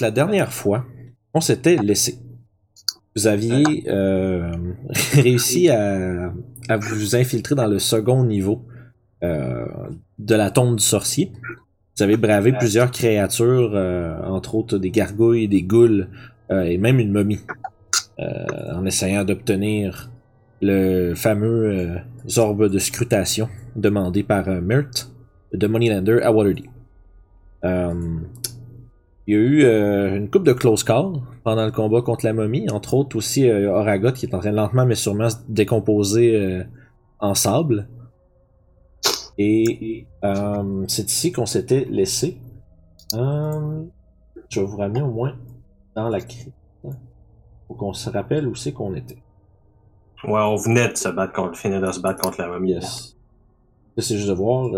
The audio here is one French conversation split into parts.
La dernière fois, on s'était laissé. Vous aviez euh, réussi à, à vous infiltrer dans le second niveau euh, de la tombe du sorcier. Vous avez bravé plusieurs créatures, euh, entre autres des gargouilles, des goules et même une momie, en essayant d'obtenir le fameux orbe de scrutation demandé par Myrt de Moneylander à Waterdeep. Il y a eu euh, une coupe de close call pendant le combat contre la momie, entre autres aussi euh, Oragot qui est en train lentement mais sûrement se décomposer euh, en sable. Et euh, c'est ici qu'on s'était laissé. Euh, je vais vous ramener au moins dans la crypte. Faut qu'on se rappelle où c'est qu'on était. Ouais, on venait de se battre contre, finir de se battre contre la momie. Yes. C'est juste de voir.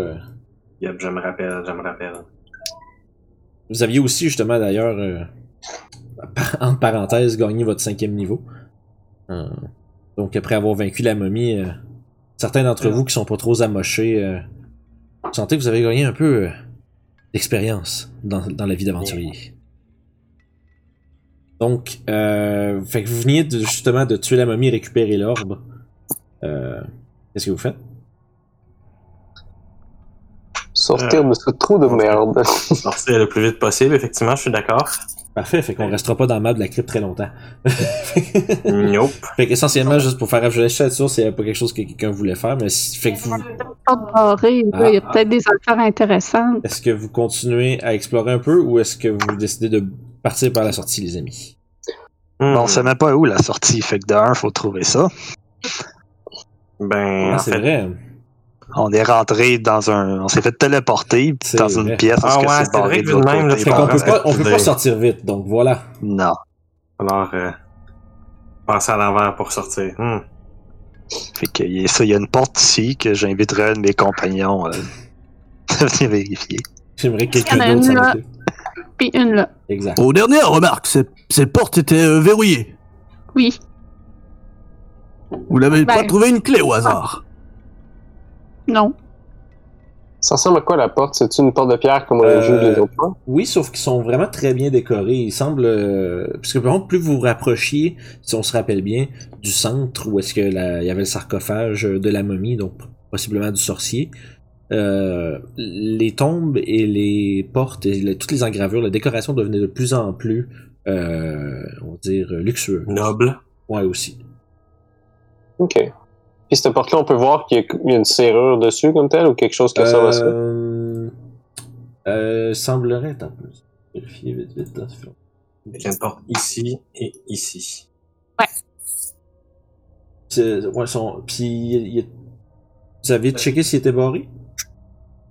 Yep, je me rappelle, je me rappelle. Vous aviez aussi justement d'ailleurs, euh, entre parenthèses, gagné votre cinquième niveau. Euh, donc après avoir vaincu la momie, euh, certains d'entre vous qui sont pas trop amochés, vous sentez que vous avez gagné un peu d'expérience dans, dans la vie d'aventurier. Donc, fait que vous veniez de, justement de tuer la momie et récupérer l'orbe. Qu'est-ce que vous faites? Sortir de ce trou de merde. Sortir le plus vite possible, effectivement, je suis d'accord. Parfait, fait qu'on restera pas dans le map de la crypte très longtemps. Nope. Fait qu'essentiellement, juste pour faire, juste être sûr, c'est pas quelque chose que quelqu'un voulait faire, mais si- fait que vous, il y a Ah. peut-être des affaires intéressantes. est-ce que vous continuez à explorer un peu ou est-ce que vous décidez de partir par la sortie, les amis? Hmm. Bon, on sait même pas où la sortie, fait que d'un, faut trouver ça. Ben, Ah, en c'est fait, vrai. On est rentré dans un. On s'est fait téléporter dans vrai. une pièce Ah parce que ouais, c'est vrai que même, là, peut pas, on peut pas sortir vite, donc voilà. Non. alors, euh, passer à l'envers pour sortir. Hmm. Fait que y a ça, il y a une porte ici que j'inviterai un de mes compagnons euh, à venir vérifier. J'aimerais que quelqu'un d'autre s'en. Puis une là. Exact. Aux dernières remarques, ces, ces portes étaient euh, verrouillées. Oui. Vous n'avez Ben. pas trouvé une clé au hasard? Non. Ça ressemble à quoi la porte? C'est une porte de pierre comme on a vu les autres fois? Oui, sauf qu'ils sont vraiment très bien décorés. Ils semblent... euh, Parce que par contre, plus vous vous rapprochiez, si on se rappelle bien, du centre où est-ce que la... il y avait le sarcophage de la momie, donc possiblement du sorcier, euh, les tombes et les portes et les- toutes les engravures, la décoration devenait de plus en plus, euh, on va dire, luxueux. Noble. Ouais, aussi. Ok. Puis cette porte-là, on peut voir qu'il y, a- il y a une serrure dessus comme telle ou quelque chose qui ressemble à ça? Euh, euh, semblerait, un peu. vérifier vite, vite, là, ça fait longtemps. Il y a une porte ici et ici. C'est- Ouais, son... Puis, il- il- vous avez checké s'il était barré?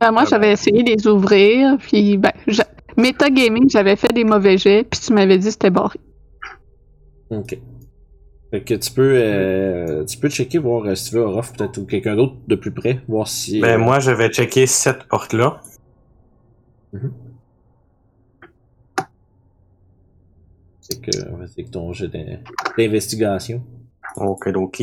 Ben, moi, Ah j'avais essayé de les ouvrir, puis ben, j'a- Metagaming, j'avais fait des mauvais jets, puis tu m'avais dit que c'était barré. Ok. Fait que tu peux, euh, tu peux checker, voir euh, si tu veux, Orof, peut-être, ou quelqu'un d'autre de plus près, voir si... Ben, euh, moi, je vais checker cette porte-là. C'est que, c'est que ton d'in- d'investigation. Ok, ok.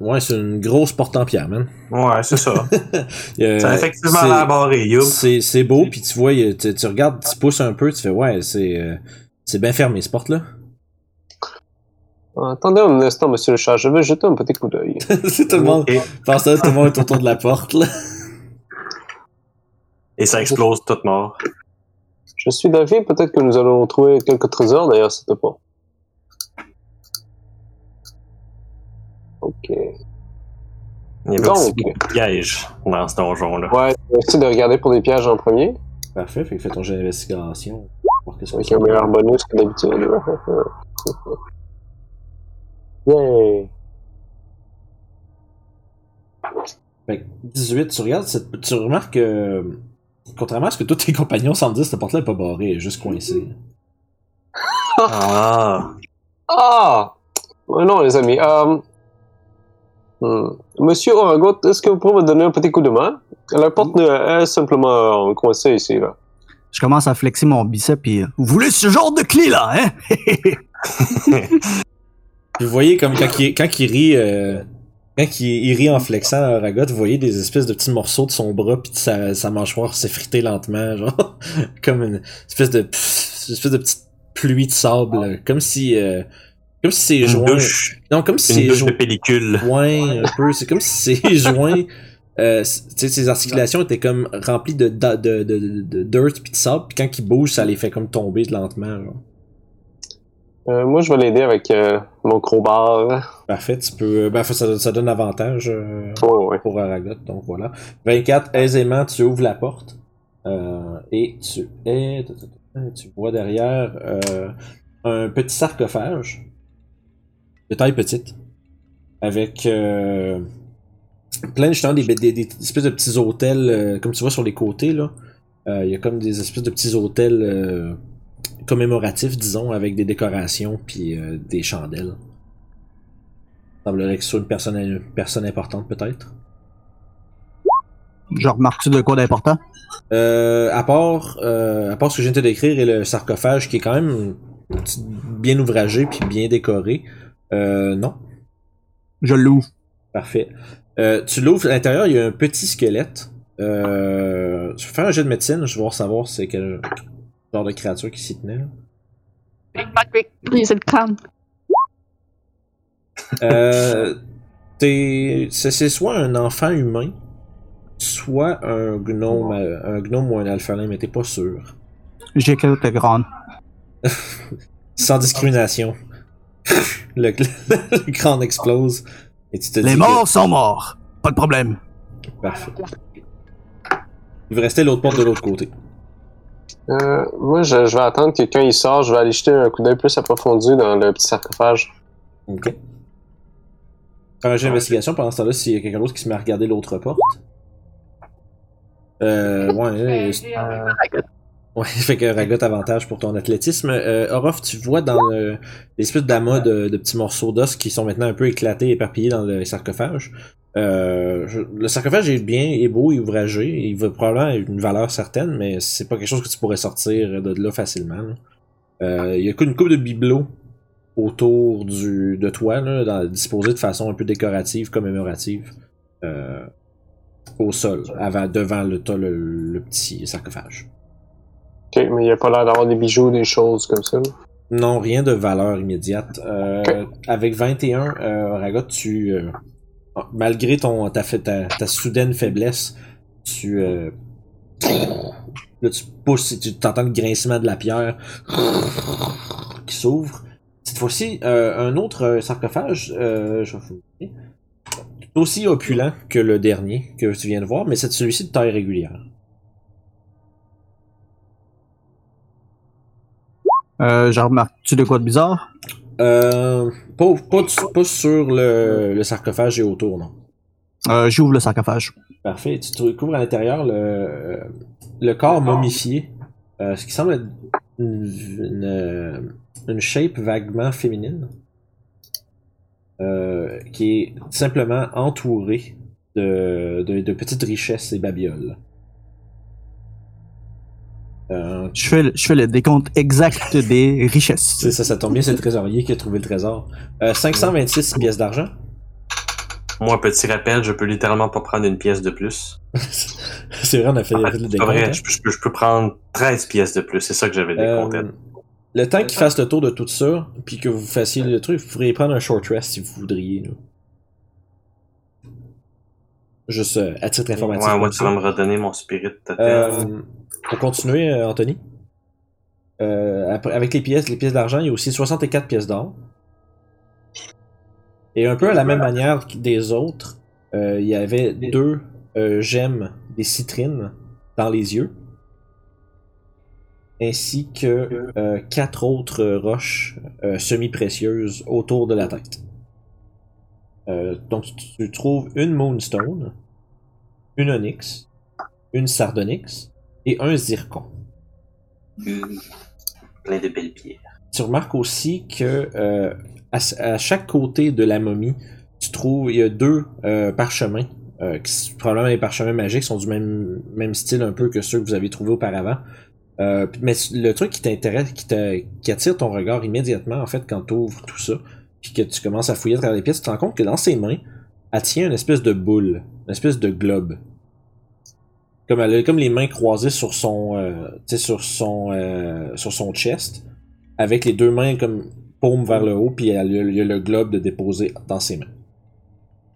Ouais, c'est une grosse porte en pierre, man. Ouais, c'est ça. Euh, Ça a effectivement l'air barré. C'est, beau, puis tu vois, tu, tu regardes, tu pousses un peu, tu fais, ouais, c'est, c'est bien fermé, cette porte-là. Attendez un instant, monsieur le chat, je vais jeter un petit coup d'œil. c'est tout le monde. Et, Pense ça, tout le monde est autour de la porte, là. et ça explose toute mort. Je suis d'avis, peut-être que nous allons trouver quelques trésors derrière cette porte. Ok. Il y avait Donc. aussi beaucoup de pièges dans ce donjon-là. Ouais, essayer de regarder pour des pièges en premier, Parfait, fait que fais ton jet d'investigation. Voir qu'est-ce que avec c'est. un meilleur bonus que d'habitude. Yay! Fait que 18, tu regardes, cette- tu remarques que, contrairement à ce que tous tes compagnons semblent dire, cette porte-là est pas barrée, elle est juste coincée. Ah! Ah! Euh, Non, les amis. Euh... hmm. Monsieur Oragot, est-ce que vous pouvez me donner un petit coup de main? La porte est simplement coincée ici, là. Je commence à flexer mon bicep et. Vous voulez ce genre de clé là, hein? Vous voyez comme quand il, quand il rit, euh, Quand il, il rit en flexant à Aragot, vous voyez des espèces de petits morceaux de son bras puis de sa, sa mâchoire s'effriter lentement, genre comme une espèce de une espèce de petite pluie de sable, là, comme si euh, comme si ses Une joints douche, non comme si une ses douche de joints pellicule. Ouais, un peu. C'est comme si ses joints, euh, ses articulations étaient comme remplies de, de, de, de, de dirt puis de sable, puis quand il bouge, ça les fait comme tomber lentement. Genre. Euh, moi, je vais l'aider avec euh, mon crowbar. Parfait, tu peux. Ben, ça, ça donne avantage euh, ouais. pour Aragot, donc voilà. 24, aisément, tu ouvres la porte. euh, et tu es. Tu vois derrière euh, un petit sarcophage de taille petite. Avec euh, plein justement des, des, des espèces de petits hôtels, euh, comme tu vois sur les côtés là. Euh, Il y a comme des espèces de petits hôtels euh, commémoratifs, disons, avec des décorations puis des chandelles. Semblerait que ce soit une personne, une personne importante peut-être. Je remarque de quoi d'important? À part, à part ce que je viens de décrire et le sarcophage qui est quand même bien ouvragé puis bien décoré, non. Je l'ouvre. Parfait. Euh, tu l'ouvres, à l'intérieur, il y a un petit squelette. Euh, je vais faire un jet de médecine, je vais voir savoir c'est quel genre de créature qui s'y tenait. Briser le crâne. Euh, t'es- c'est c'est soit un enfant humain, soit un gnome, euh, un gnome ou un alphalin, mais t'es pas sûr. J'ai quelques grandes. Sans discrimination. le, le crâne explose. Et tu te dis Les que- morts sont morts. Pas de problème. Parfait. Il va rester l'autre porte de l'autre côté. Euh, moi, je, je vais attendre que quand il sort, je vais aller jeter un coup d'œil plus approfondi dans le petit sarcophage. Ok. Faire un jeu d'investigation pendant ce temps-là s'il y a quelqu'un d'autre qui se met à regarder l'autre porte. Euh, ouais, euh, Ouais, fait que Ragot avantage pour ton athlétisme. Euh, Orof, tu vois dans le- l'espèce d'amas de, petits morceaux d'os qui sont maintenant un peu éclatés, éparpillés dans le sarcophage. Euh, le sarcophage est bien, est beau, est ouvragé. Il va probablement une valeur certaine, mais c'est pas quelque chose que tu pourrais sortir de là facilement. Euh, il y a une coupe de bibelots autour du, de toi, disposés de façon un peu décorative, commémorative, euh, au sol, devant le petit sarcophage. Ok, mais il n'y a pas l'air d'avoir des bijoux, des choses comme ça. Non, rien de valeur immédiate. Euh. Avec 21, euh, tu, euh, malgré ton, ta, ta, ta soudaine faiblesse, tu, euh, là, tu pousses, et tu t'entends le grincement de la pierre qui s'ouvre. Cette fois-ci, euh, un autre sarcophage, je vais vous montrer. Tout aussi opulent que le dernier que tu viens de voir, mais c'est celui-ci de taille régulière. Euh, je remarque-tu de quoi de bizarre? Euh, pas, pas, pas sur le, le sarcophage et autour, non. Euh, j'ouvre le sarcophage. Parfait. Tu découvres à l'intérieur le, le corps momifié, euh, ce qui semble être une, une, une shape vaguement féminine, euh, qui est simplement entourée de, de, de petites richesses et babioles. Euh, Je fais, le- je fais le décompte exact des richesses. c'est ça, ça tombe bien, c'est le trésorier qui a trouvé le trésor. Euh, 526 pièces d'argent. Moi, petit rappel, je peux littéralement pas prendre une pièce de plus. c'est vrai, on a fait, En on a fait, fait le décompte. vrai, hein. je, peux- je peux, je peux prendre 13 pièces de plus. C'est ça que j'avais décompté. Euh, le temps qu'il fasse le tour de tout ça, puis que vous fassiez le truc, vous pourriez prendre un short rest si vous voudriez. là. Juste euh, à titre informatif. ouais, ouais, comme tu ça. vas me redonner mon spirit totem. Pour continuer, euh, Anthony. Euh, avec les pièces, les pièces d'argent, il y a aussi 64 pièces d'or. Et un peu à la même manière que des autres, euh, il y avait deux gemmes des citrines dans les yeux. Ainsi que quatre autres roches semi-précieuses autour de la tête. Donc tu trouves une Moonstone, une Onyx, une Sardonyx et un Zircon. Plein de belles pierres. Tu remarques aussi que euh, à, à chaque côté de la momie, tu trouves il y a deux euh, parchemins. euh, qui, probablement les parchemins magiques sont du même, même style un peu que ceux que vous avez trouvés auparavant. Euh, mais le truc qui t'intéresse, qui, attire ton regard immédiatement, en fait, quand tu ouvres tout ça, puis que tu commences à fouiller à travers les pièces, tu te rends compte que dans ses mains, elle tient une espèce de boule, une espèce de globe. Comme elle a comme les mains croisées sur son, euh, tu sais, sur son, euh, sur son chest, avec les deux mains comme paume vers le haut, puis elle a- il y a le globe de déposer dans ses mains.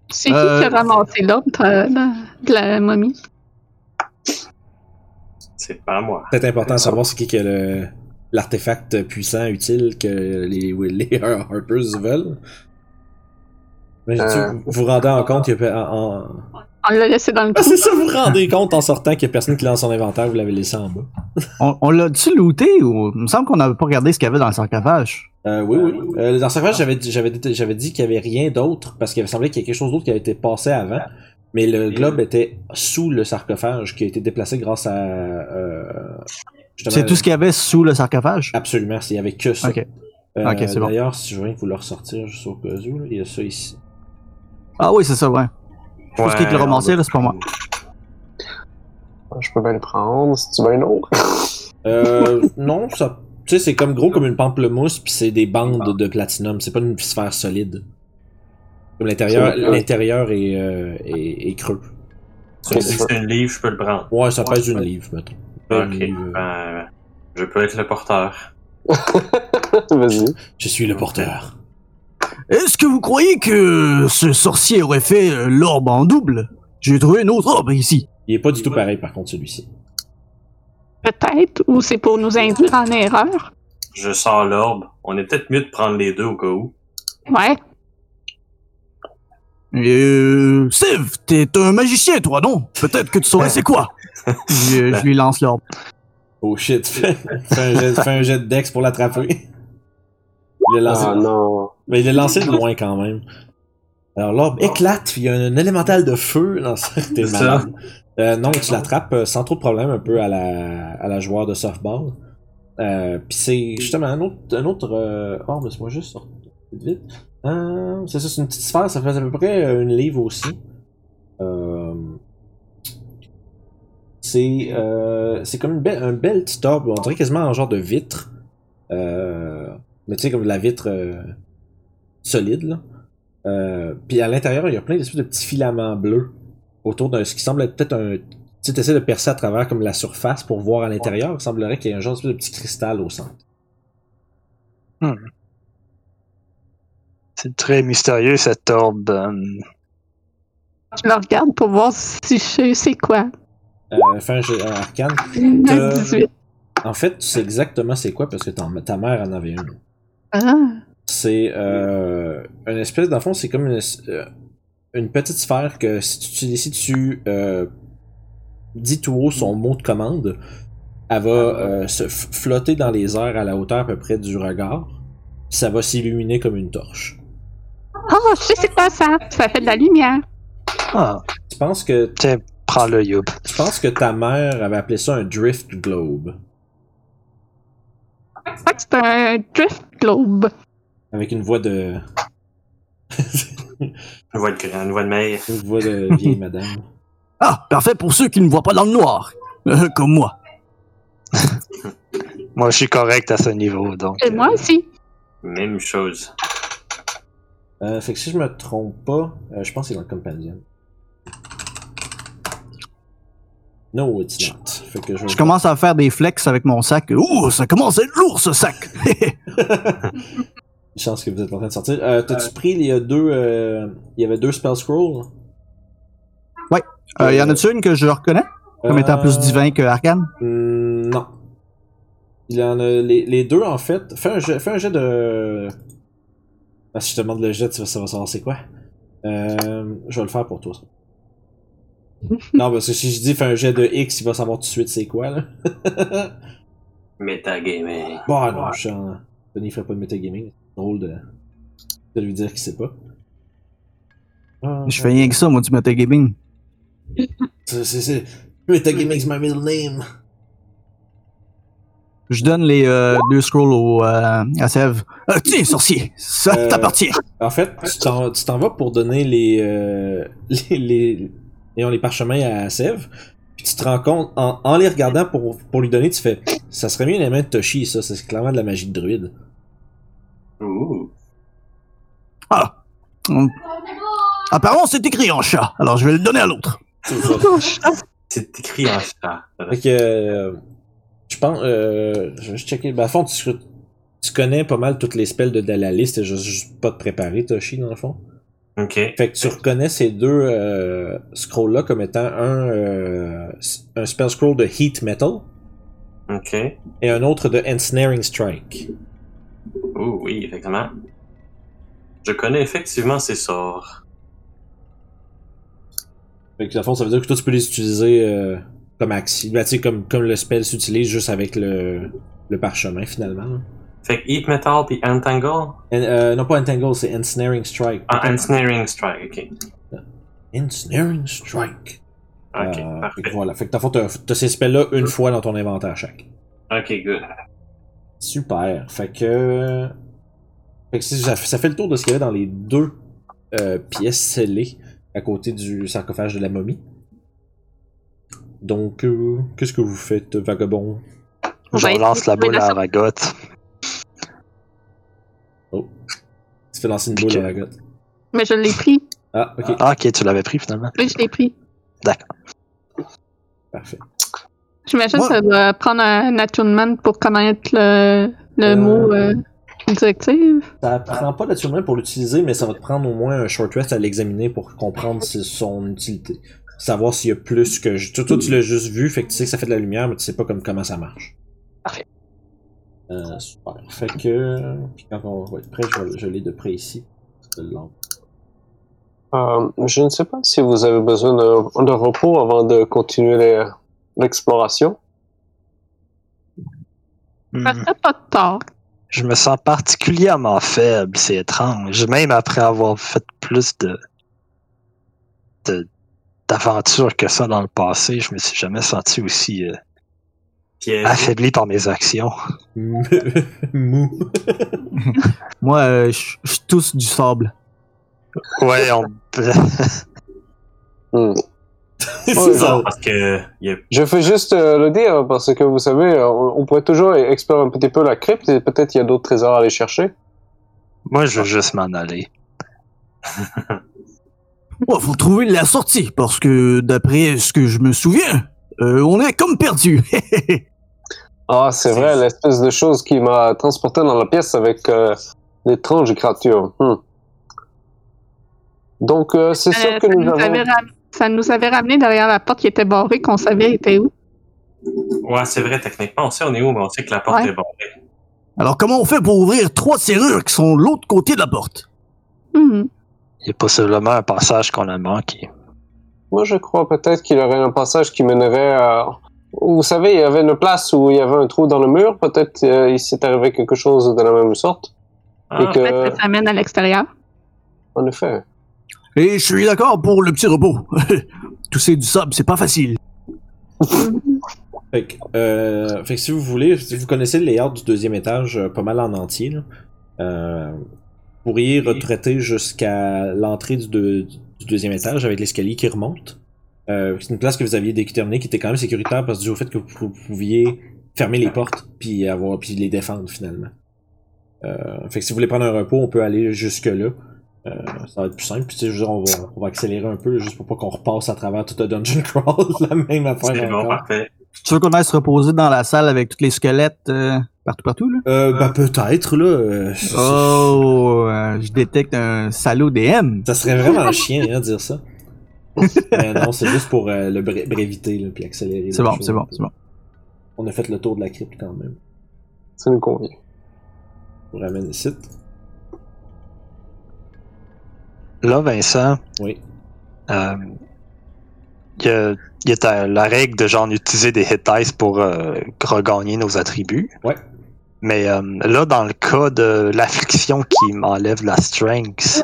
C'est qui Euh, qui a ramassé l'ordre de, la- de la momie? C'est pas moi. C'est important de savoir c'est qui qui a le l'artefact puissant utile que les, les Harpers veulent. Mais tu- Euh. vous vous rendez en compte qu'il y a en- en- On l'a laissé dans le Ah, c'est ça, vous vous rendez compte en sortant qu'il y a personne qui lance son inventaire, vous l'avez laissé en bas. On, on l'a-tu looté ou. Il me semble qu'on n'avait pas regardé ce qu'il y avait dans le sarcophage. Euh, oui, oui. Euh, dans ce cas, j'avais, j'avais, j'avais dit qu'il y avait rien d'autre parce qu'il semblait qu'il y avait quelque chose d'autre qui avait été passé avant. Mais le globe était sous le sarcophage qui a été déplacé grâce à. Euh, C'est tout ce qu'il y avait sous le sarcophage? Absolument, il y avait que ça. Ok. Euh, c'est bon. D'ailleurs, si je viens vous le ressortir juste au cas où, il y a ça ici. Ah oui, c'est ça, ouais. Je pense qu'il te le ramassé, là, c'est pas moi. Je peux bien le prendre, si tu veux un autre. Euh, non, ça. Tu sais, c'est comme gros comme une pamplemousse, puis c'est des bandes de platinum. C'est pas une sphère solide. Comme l'intérieur, C'est- l'intérieur est, euh, est, est creux. Que c'est une livre, je peux le prendre. Ouais, ça pèse une livre, mettons. Ok. livre, euh, Ben, je peux être le porteur. Vas-y. Je suis le porteur. Est-ce que vous croyez que ce sorcier aurait fait euh, l'orbe en double? J'ai trouvé une autre orbe ici. Il est pas du tout pareil, par contre, celui-ci. Peut-être, ou c'est pour nous induire en erreur? Je sors l'orbe. On est peut-être mieux de prendre les deux au cas où. Ouais. Euh, Steve, t'es un magicien, toi, non? Peut-être que tu saurais c'est quoi? je, je lui lance l'orbe. Oh shit, fais, un, jet, fais un jet de dex pour l'attraper. Il l'a lancé, Ah non. Mais il l'a lancé de loin quand même. Alors l'orbe éclate, il y a un élémental de feu dans ça. T'es C'est malade. Euh, non, tu l'attrapes euh, sans trop de problème un peu à la, à la joueur de softball. Euh, puis c'est justement un autre, un autre euh... oh, laisse-moi juste sortir vite vite. Euh, c'est ça, c'est une petite sphère, ça fait à peu près une livre aussi. Euh, c'est c'est comme une belle, un bel petit orbe, on dirait quasiment un genre de vitre. Euh, mais tu sais, comme de la vitre solide, là. Euh, puis à l'intérieur, il y a plein d'espèces de petits filaments bleus autour de ce qui semble être peut-être un. Tu essaies de percer à travers comme la surface pour voir à l'intérieur. Il semblerait qu'il y ait un genre d'espèce de petit cristal au centre. C'est très mystérieux, cette orbe. euh, Je le regarde pour voir si je sais c'est quoi. Euh, fin jeu un arcane. Un 18. En fait, tu sais exactement c'est quoi parce que ta, ta mère en avait une. Ah. C'est euh, une espèce, dans le fond, c'est comme une, euh, une petite sphère que si tu, si tu euh, dis tout haut son mot de commande, elle va euh, se flotter dans les airs à la hauteur à peu près du regard. puis Ça va s'illuminer comme une torche. Oh, je sais c'est quoi ça. Ça fait de la lumière. Ah, Tu penses que tiens, prends-le, Youb. tu penses que ta mère avait appelé ça un drift globe? Je c'est un drift globe. Avec une voix de Une voix de grand, une voix de mère. une voix de vieille madame. Ah, parfait pour ceux qui ne voient pas dans le noir. Euh, comme moi. Moi, je suis correct à ce niveau, donc. Et moi euh, aussi. Même chose. Euh, fait que si je me trompe pas, euh, je pense que c'est dans le Companion. No, it's not. Fait que je, Je commence à faire des flex avec mon sac. Ouh, ça commence à être lourd, ce sac. Une chance que vous êtes en train de sortir. Euh, T'as-tu pris il y a deux. euh, il y avait deux spell scrolls? Euh, y en a-tu une que je reconnais? Comme étant plus Euh, divin que arcane? Hmm, non. Il y en a les, les deux en fait. Fais un jet, fais un jet de. Ah, si je te demande le jet, tu vas savoir savoir c'est quoi. Euh, je vais le faire pour toi. ça. non, parce que si je dis fais un jet de X, il va savoir tout de suite c'est quoi là. Metagaming. Bon, non, je suis en... Denis ferait pas de metagaming. C'est drôle de... de lui dire qu'il sait pas. Ah, Je fais rien que ça, moi, du metagaming. C'est... c'est- c'est- Metagaming's my middle name. Je donne les euh, deux scrolls au, euh, à Sève. Euh, tiens, sorcier, ça Euh, t'appartient. En fait, tu t'en, tu t'en vas pour donner les, euh, les, les, les, les parchemins à Sève. Puis tu te rends compte, en, en les regardant pour, pour lui donner, tu fais Ça serait mieux les mains de Toshi, ça. C'est clairement de la magie de druide. Ouh. Ah. Hum. Apparemment, c'est écrit en chat, alors je vais le donner à l'autre. C'est écrit en chat. Fait que, euh, je pense, euh, je vais juste checker. Ben, à fond, tu, tu connais pas mal toutes les spells de, de la liste, juste, juste pas te préparer, Toshi, dans le fond. Ok. Fait que tu reconnais ces deux euh, scrolls-là comme étant un, euh, un spell scroll de Heat Metal Ok. et un autre de Ensnaring Strike. Oh oui, effectivement. Je connais effectivement ces sorts. Fait que, fond, ça veut dire que toi, tu peux les utiliser euh, comme axi. Sais, comme, comme le spell s'utilise juste avec le, le parchemin, finalement. Fait que Heat Metal puis Entangle? En- euh, non, pas Entangle, c'est Ensnaring Strike. Ah, Ensnaring Strike, ok. Ensnaring Strike. Ok, Euh, fait que parfait. voilà. Fait que, t'as t'as ces spells-là une fois dans ton inventaire chaque. Ok, good. Super. Fait que. Fait que si- ça, ça fait le tour de ce qu'il y avait dans les deux euh, pièces scellées à côté du sarcophage de la momie. Donc, euh, qu'est-ce que vous faites, vagabond? On Je relance la boule à la gotte. Tu fais lancer une Puis boule que- dans la gotte. Mais je l'ai pris. Ah, ok. Ah, ok, tu l'avais pris finalement. Oui, je l'ai pris. Parfait. J'imagine que ça doit prendre un attunement pour connaître le, le Euh. mot euh, directive. Ça prend pas d'attunement pour l'utiliser, mais ça va te prendre au moins un short rest à l'examiner pour comprendre si- son utilité. Savoir s'il y a plus que. ju- Toi, toi, tu l'as juste vu, fait que tu sais que ça fait de la lumière, mais tu sais pas comme comment ça marche. Parfait. Euh, super. Fait que. Puis quand on va être prêt, je, vais- je l'ai de près ici. Je Euh, je ne sais pas si vous avez besoin de, de repos avant de continuer les- l'exploration. Ça serait pas de tort. Je me sens particulièrement faible, c'est étrange. Même après avoir fait plus de de- d'aventures que ça dans le passé, je me suis jamais senti aussi euh, affaibli par mes actions. Mou. Moi, euh, je je tousse du sable. Ouais, on... Hmm. C'est Ouais, ça. Parce que Je fais juste euh, le dire parce que vous savez, on, on pourrait toujours explorer un petit peu la crypte et peut-être il y a d'autres trésors à aller chercher. moi je veux juste m'en aller. Ouais, faut trouver la sortie, parce que d'après ce que je me souviens, euh, on est comme perdu. Ah, c'est vrai, l'espèce de chose qui m'a transporté dans la pièce avec euh, l'étrange créature. Hmm. Donc, euh, c'est sûr que nous nous avons... ça nous avait ramené derrière la porte qui était barrée, qu'on savait était où. Ouais, c'est vrai, techniquement, on sait on est où, mais on sait que la porte Ouais. est barrée. Alors comment on fait pour ouvrir trois serrures qui sont de l'autre côté de la porte? Mhm. Il y a possiblement un passage qu'on a manqué. Moi, je crois peut-être qu'il y aurait un passage qui mènerait à... Vous savez, il y avait une place où il y avait un trou dans le mur. Peut-être euh, il s'est arrivé quelque chose de la même sorte. Ah, Et que- Peut-être que ça mène à l'extérieur. En effet. Et je suis d'accord pour le petit repos. Tousser du sable, c'est pas facile. Fait que, euh, fait que si vous voulez, si vous connaissez le layout du deuxième étage euh, pas mal en entier, là, euh, vous pourriez retraiter jusqu'à l'entrée du, deux- du deuxième étage avec l'escalier qui remonte. Euh, c'est une place que vous aviez déterminée qui était quand même sécuritaire parce que du fait que vous, pouviez fermer les portes puis avoir puis les défendre finalement. Euh, fait que si vous voulez prendre un repos, on peut aller jusque là. Euh, ça va être plus simple. Puis tu sais, je veux dire, on va, on va accélérer un peu là, juste pour pas qu'on repasse à travers tout le dungeon crawl la même affaire c'est bon, encore. parfait. Tu veux qu'on aille se reposer dans la salle avec tous les squelettes euh, partout, partout, là? Euh, bah peut-être là. euh, Oh, euh, je détecte un salaud DM. Ça serait vraiment chien hein, de dire ça. Mais non, c'est juste pour euh, le bré- brévité là, puis accélérer. C'est bon, c'est bon, c'est bon. On a fait le tour de la crypte quand même. Ça nous convient. On ramène ici. Là, Vincent, Oui. euh, il y a, il y a ta- la règle de genre utiliser des hit dice pour euh, regagner nos attributs. Ouais. Mais euh, là, dans le cas de l'affliction qui m'enlève la strength,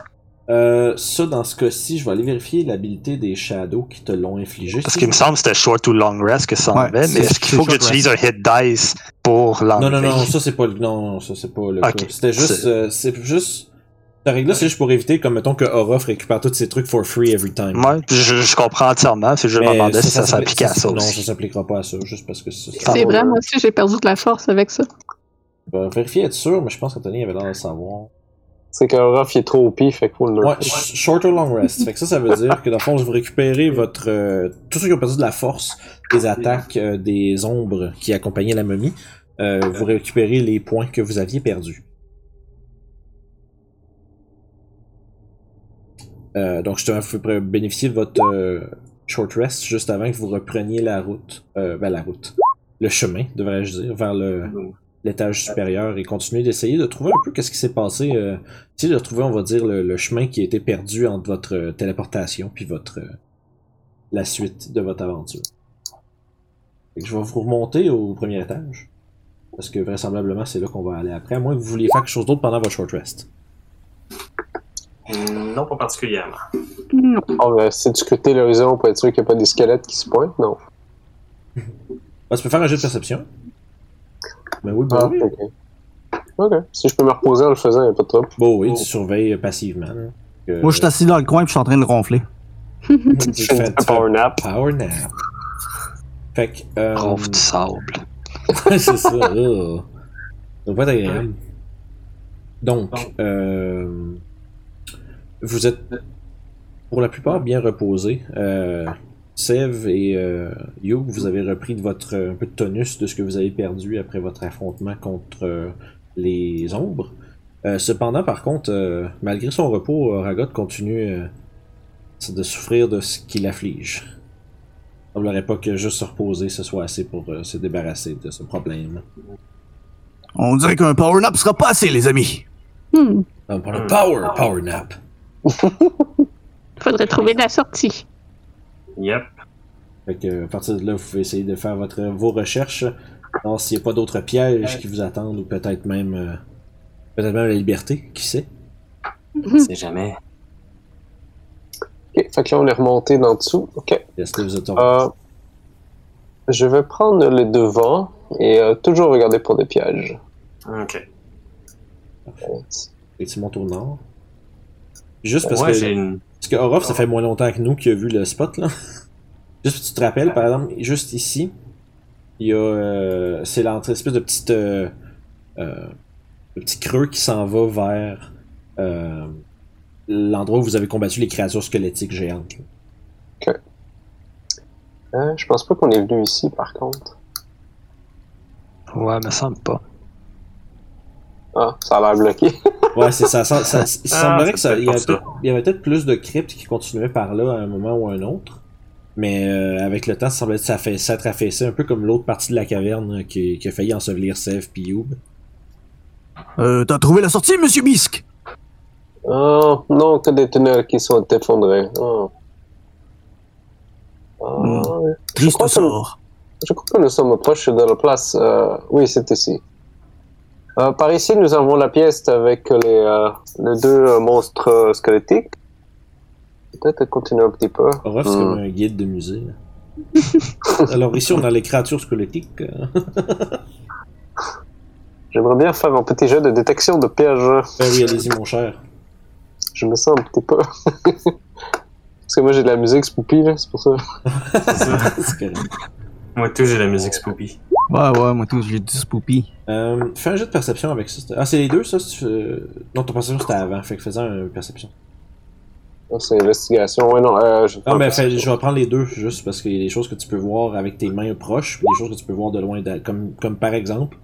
Euh, ça, dans ce cas-ci, je vais aller vérifier l'habilité des shadows qui te l'ont infligé. parce qu'il me semble que c'était short ou long rest que ça Ouais, enlevait, c'est- mais est-ce qu'il faut que j'utilise un hit dice pour l'enlever? Non, non, non, ça c'est pas le. Non, non, ça c'est pas le Ok. cas. C'était juste. C'est- euh, C'est juste. Ta règle là, c'est juste pour éviter, comme mettons que Orof récupère tous ses trucs for free every time. Ouais, je, je comprends entièrement, c'est juste je me Mais demandais si ça s'applique- s'appliquait à ça Non, aussi. ça s'appliquera pas à ça, juste parce que ça. C'est bon, vrai, moi aussi, j'ai perdu de la force avec ça. Vais vérifier être sûr, mais je pense qu'Anthony avait l'air de le savoir. C'est que Ruff il est trop OP, fait qu'il faut le Ouais, sh- short or long rest. Fait que ça, ça veut dire que dans le fond, vous récupérez votre. euh, tous ceux qui ont perdu de la force des attaques euh, des ombres qui accompagnaient la momie, euh, vous récupérez les points que vous aviez perdus. Euh, donc, justement, vous pouvez bénéficier de votre euh, short rest juste avant que vous repreniez la route. Euh, ben, la route. Le chemin, devrais-je dire, vers le, l'étage supérieur et continuer d'essayer de trouver un peu qu'est-ce qui s'est passé. Euh, essayer de retrouver, on va dire, le, le chemin qui a été perdu entre votre euh, téléportation puis votre euh, la suite de votre aventure. Je vais vous remonter au premier étage. Parce que vraisemblablement, c'est là qu'on va aller après. À moins que vous vouliez faire quelque chose d'autre pendant votre short rest. Non, pas particulièrement. Non. On va de scruter l'horizon pour être sûr qu'il n'y a pas des squelettes qui se pointent, non? Ah, tu peux faire un jeu de perception? Ben oui, ben Ah, oui. ok. Ok. Si je peux me reposer en le faisant, il n'y a pas de trouble. Bon, oui, tu surveilles euh, passivement. Moi, je suis assis dans le coin et je suis en train de ronfler. tu fais power nap. Power nap. Fait que. Euh, Ronfle du sable. Ouais, c'est ça. Ça va pas être agréable. Donc, euh, vous êtes pour la plupart bien reposés. Euh, Sev et euh, vous avez repris de votre un peu de tonus de ce que vous avez perdu après votre affrontement contre euh, les ombres. Euh, cependant, par contre, euh, malgré son repos, Ragot continue euh, de souffrir de ce qui l'afflige. Il semblerait pas que juste se reposer ce soit assez pour euh, se débarrasser de ce problème. On dirait qu'un power nap sera pas assez, les amis. Hmm. Le power, power nap. Faudrait trouver la sortie. Yep. Fait que, à partir de là, vous pouvez essayer de faire votre, vos recherches, voir s'il n'y a pas d'autres pièges qui vous attendent, ou peut-être même, euh, peut-être même la liberté, qui sait? C'est jamais. Ok. Fait que là, on est remonté d'en dessous. Ok. Est-ce que vous êtes Euh, je vais prendre les devants et euh, toujours regarder pour des pièges. Ok. Et tu montes au nord? Juste parce ouais, que, une. parce que Orof, ça fait moins longtemps que nous qui a vu le spot, là. Juste que tu te rappelles, par exemple, juste ici, il y a, euh, c'est l'entrée, espèce de petite, euh, euh, petit creux qui s'en va vers euh, l'endroit où vous avez combattu les créatures squelettiques géantes. là. Euh, je pense pas qu'on est venu ici, par contre. Ouais, me semble pas. Ah, ça a l'air bloqué. Ouais, c'est ça. ça, ça- il Ah, semblerait que ça, il y, avait peut-être plus de cryptes qui continuaient par là à un moment ou à un autre. Mais euh, avec le temps, ça semblait ça fait s'être affaissé, un peu comme l'autre partie de la caverne euh, qui, qui a failli ensevelir Sev puis Youb. Euh, t'as trouvé la sortie, monsieur Bisque? Oh, non, que des tunnels qui sont effondrés. Oh. Ah, Triste crois que- sort. Je crois que nous sommes proches de la place. euh, Oui, c'est ici. Euh, par ici, nous avons la pièce avec les, euh, les deux euh, monstres euh, squelettiques. Peut-être continuer un petit peu. Orof, c'est Hmm. comme un guide de musée. Alors ici, on a les créatures squelettiques. J'aimerais bien faire un petit jeu de détection de pièges. Ben oui, allez-y, mon cher. Je me sens un petit peu. Parce que moi, j'ai de la musique spoopy, là, c'est pour ça. C'est ça. Moi, tout, j'ai la musique spoopy. Ouais, ouais, moi tout, j'ai du spoopy. Euh, fais un jeu de perception avec ça. Ah, c'est les deux, ça? si tu fais- Non, ton perception, c'était avant. Fait que faisais un perception. Ah, C'est investigation. Ouais, non, euh, je vais Non, mais je vais prendre les deux, juste parce qu'il y a des choses que tu peux voir avec tes mains proches, puis des choses que tu peux voir de loin, de- comme, comme par exemple,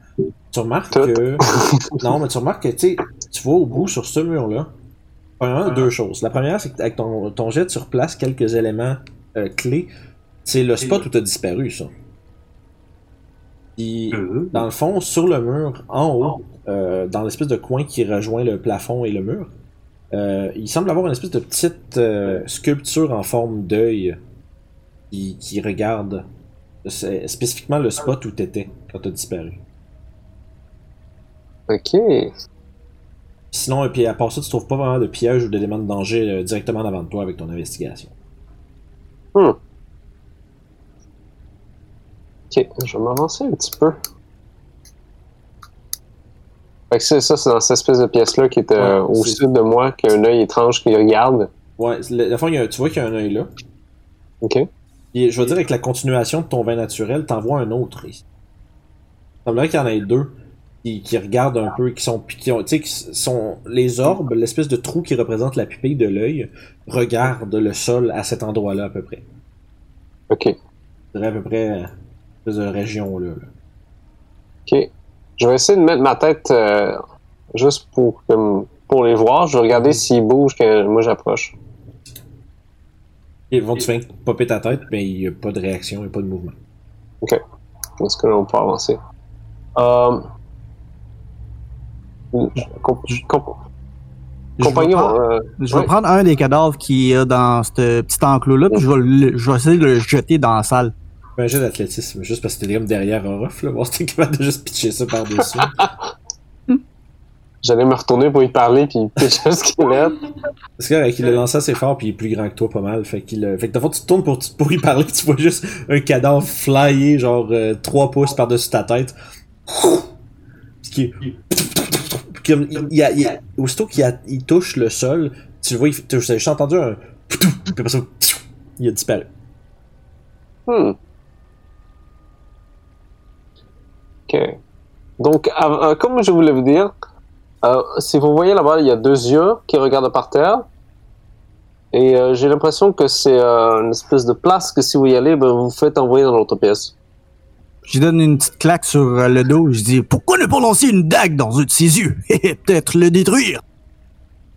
tu remarques Tout. que... non, mais tu remarques que, tu sais, tu vois au bout, sur ce mur-là, premièrement, deux choses. La première, c'est qu'avec ton, ton jet, tu replaces quelques éléments euh, clés. C'est le spot où tu as disparu, ça. Puis, Euh, dans le fond, sur le mur, en haut, euh, dans l'espèce de coin qui rejoint le plafond et le mur, euh, il semble avoir une espèce de petite euh, sculpture en forme d'œil qui, qui regarde spécifiquement le spot où t'étais quand t'as disparu. Ok. Sinon, et puis à part ça, tu trouves pas vraiment de piège ou d'éléments de danger euh, directement en avant de toi avec ton investigation. Ok, je vais m'avancer un petit peu. Fait que ça, c'est dans cette espèce de pièce-là qui est euh, Ouais, au sud de moi, qui a un œil étrange qui regarde. Ouais, le, le fond, il y a- tu vois qu'il y a un œil là. Ok. Et je veux dire, avec la continuation de ton vin naturel, t'en vois un autre ici. Il semblerait qu'il y en ait deux. qui, qui regardent un peu, qui sont, qui ont, qui sont les orbes, l'espèce de trou qui représente la pupille de l'œil, regardent le sol à cet endroit-là à peu près. Ok. Je dirais à peu près euh, espèce de région là. là. Ok. Je vais essayer de mettre ma tête euh, juste pour, comme, pour les voir. Je vais regarder s'ils bougent quand moi j'approche. Ils vont te faire popper ta tête, mais il n'y a pas de réaction, il n'y a pas de mouvement. Est-ce que là, on peut avancer? Euh... Je vais compagnon, prendre- euh, Je vais ouais. prendre un des cadavres qui est dans ce petit enclos-là, puis je vais, le- je vais essayer de le jeter dans la salle. Un jeu d'athlétisme, juste parce que t'es comme derrière Orof, là, voir si t'es capable de juste pitcher ça par-dessus. J'allais me retourner pour y parler puis pitcher un squelette. Parce que avec il l'a lancé assez fort, puis il est plus grand que toi pas mal. Fait qu'il a- fait que d'abord tu te tournes pour, pour y parler, tu vois juste un cadavre flyer, genre 3 pouces par-dessus ta tête. Puis qui comme, il, il, il aussitôt qu'il a- il touche le sol, tu le vois, juste entendu un puis après ça, il a disparu. Hmm. Ok. Donc, euh, comme je voulais vous dire, euh, si vous voyez là-bas, il y a deux yeux qui regardent par terre. Et euh, j'ai l'impression que c'est une espèce de place que si vous y allez, ben, vous vous faites envoyer dans l'autre pièce. Je lui donne une petite claque sur le dos. Je dis Pourquoi ne pas lancer une dague dans un de ses yeux et peut-être le détruire?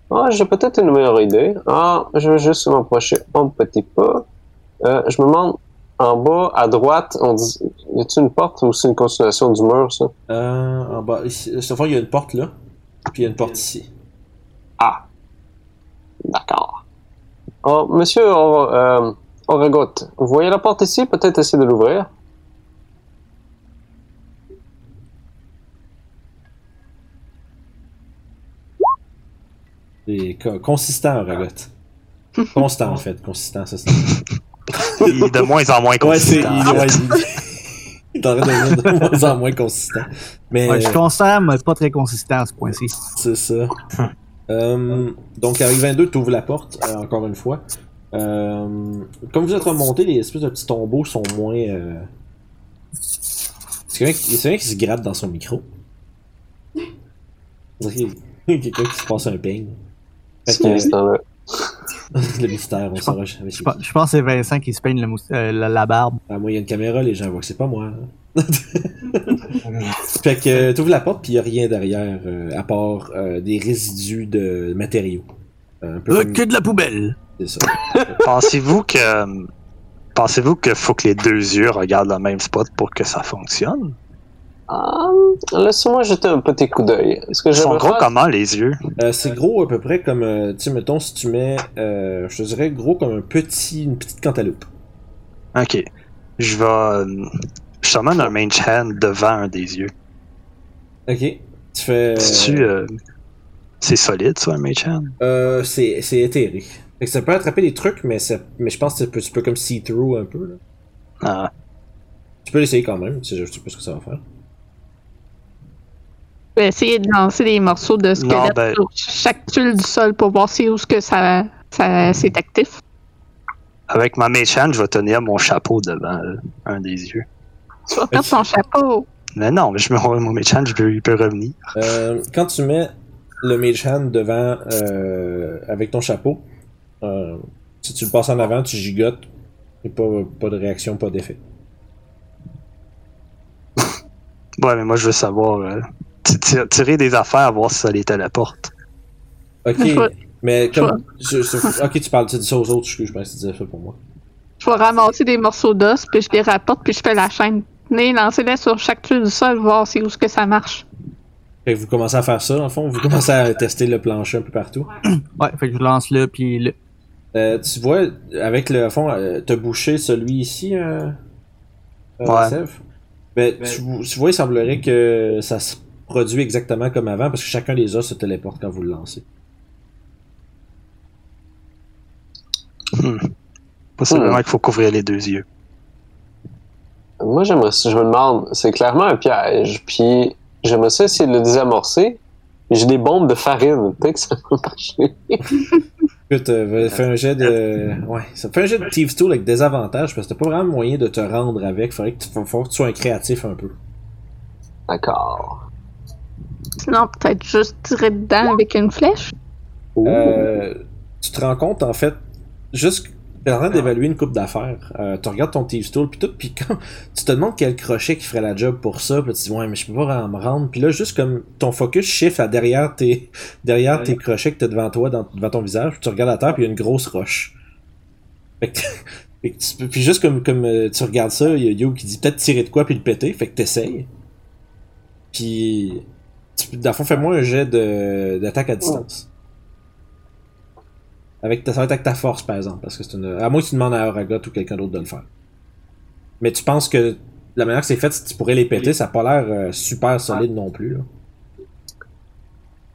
Ah, j'ai peut-être une meilleure idée. Ah, je vais juste m'approcher un petit peu. Je me demande, en bas, à droite, on dit, y a-t-il une porte ou c'est une continuation du mur, ça? Euh, en bas, ici, cette fois, il y a une porte là, puis il y a une porte ici. Ah. D'accord. Oh, monsieur Or- euh, Oragot, vous voyez la porte ici? Peut-être essayer de l'ouvrir. C'est co- consistant, Ragot. Constant, en fait. Consistant, ça c'est. Il est de moins en moins Ouais, c'est. consistant. Il, ouais, il- il est en train de devenir de moins en moins consistant. Mais Ouais, Je suis constant, mais pas très consistant à ce point-ci. c'est ça. Euh, donc, avec 22, tu ouvres la porte, euh, encore une fois. Euh, comme vous êtes remonté, les espèces de petits tombeaux sont moins. Euh... C'est quelqu'un qui, c'est quelqu'un qui se gratte dans son micro. Quelqu'un qui se passe un peigne. Fait C'est que, là le mystère, on saura jamais Je qui. je pense que c'est Vincent qui se peigne le euh, la, la barbe. Ah, moi, il y a une caméra, les gens voient que c'est pas moi. hein. fait que tu ouvres la porte, puis il y a rien derrière, euh, à part euh, des résidus de matériaux. Un peu Euh, comme- que de la poubelle c'est ça. Pensez-vous que. Pensez-vous qu'il faut que les deux yeux regardent le même spot pour que ça fonctionne? Ah, Laissez-moi jeter un petit coup d'œil. Ils sont gros faire- comment les yeux? Euh, c'est gros à peu près comme, euh, tu sais, mettons, si tu mets, euh, je te dirais gros comme un petit, une petite cantaloupe. Ok. Je vais. euh, Je summon un mage hand devant un des yeux. Ok. Tu fais. C'est-tu, euh, C'est solide, ça, un mage hand? Euh, c'est, c'est éthéré. Fait que ça peut attraper des trucs, mais, ça, mais je pense que c'est un peu, peu comme see-through un peu. Là. Ah, Tu peux l'essayer quand même, tu sais, je sais pas ce que ça va faire. Je vais essayer de lancer des morceaux de squelette ben- sur chaque tuile du sol pour voir si où est-ce que ça, ça c'est actif. avec ma hand, je vais tenir mon chapeau devant euh, un des yeux. Tu vas perdre ton chapeau. Mais non, mais je me mon je peux- il peut revenir. Euh, quand tu mets le mage hand devant euh, avec ton chapeau, euh, si tu le passes en avant, tu gigotes, et pas, pas de réaction, pas d'effet. Ouais, mais moi, je veux savoir. Ti- ti- tirer des affaires, voir si ça les téléporte. Ok, mais comme. je- je- ok, tu parles, tu dis ça aux autres, je, je pense que tu disais ça pour moi. Je vais ramasser des morceaux d'os, puis je les rapporte, puis je fais la chaîne. Venez, lancez-les sur chaque tuile du sol, voir si où est-ce que ça marche. Fait que vous commencez à faire ça, en fond, vous commencez à tester le plancher un peu partout. Ouais, fait que je lance là, puis le. Euh, tu vois, avec le fond, euh, t'as bouché celui ici, euh, euh, Ouais. Sev? Ben, tu, tu vois, il semblerait que ça se produit exactement comme avant, parce que chacun des os se téléporte quand vous le lancez. Possiblement Hmm. qu'il faut couvrir les deux yeux. Moi, j'aimerais ça. Je me demande, c'est clairement un piège. Puis, j'aimerais ça essayer de le désamorcer. J'ai des bombes de farine. Peut-être que ça peut marcher. Écoute, euh, fais un jet de. Ouais, ça fait un jet de Thieves Tool avec des avantages, parce que t'as pas vraiment moyen de te rendre avec. Faudrait que tu, faut, faut que tu sois un créatif un peu. D'accord. Sinon, peut-être juste tirer dedans avec une flèche? Euh, tu te rends compte, en fait, juste t'es en train d'évaluer une coupe d'affaires. Euh, tu regardes ton Thieves Tool, puis tout, puis quand tu te demandes quel crochet qui ferait la job pour ça, puis tu te dis, ouais, mais je peux pas me rendre. Puis là, juste comme ton focus shift à derrière tes, derrière tes crochets que t'as devant toi, dans- devant ton visage, puis tu regardes à terre, puis il y a une grosse roche. Fait que, fait que tu peux- puis juste comme, comme euh, tu regardes ça, il y a Yo qui dit peut-être tirer de quoi puis le péter, fait que t'essayes. Puis, tu, peux- dans le fond, fais-moi un jet de- d'attaque à distance. Avec ta, ça va être avec ta force, par exemple, parce que c'est une. À moins que tu demandes à Aragot ou quelqu'un d'autre de le faire. Mais tu penses que la manière que c'est fait, si tu pourrais les péter, ça a pas l'air euh, super solide non plus. Là.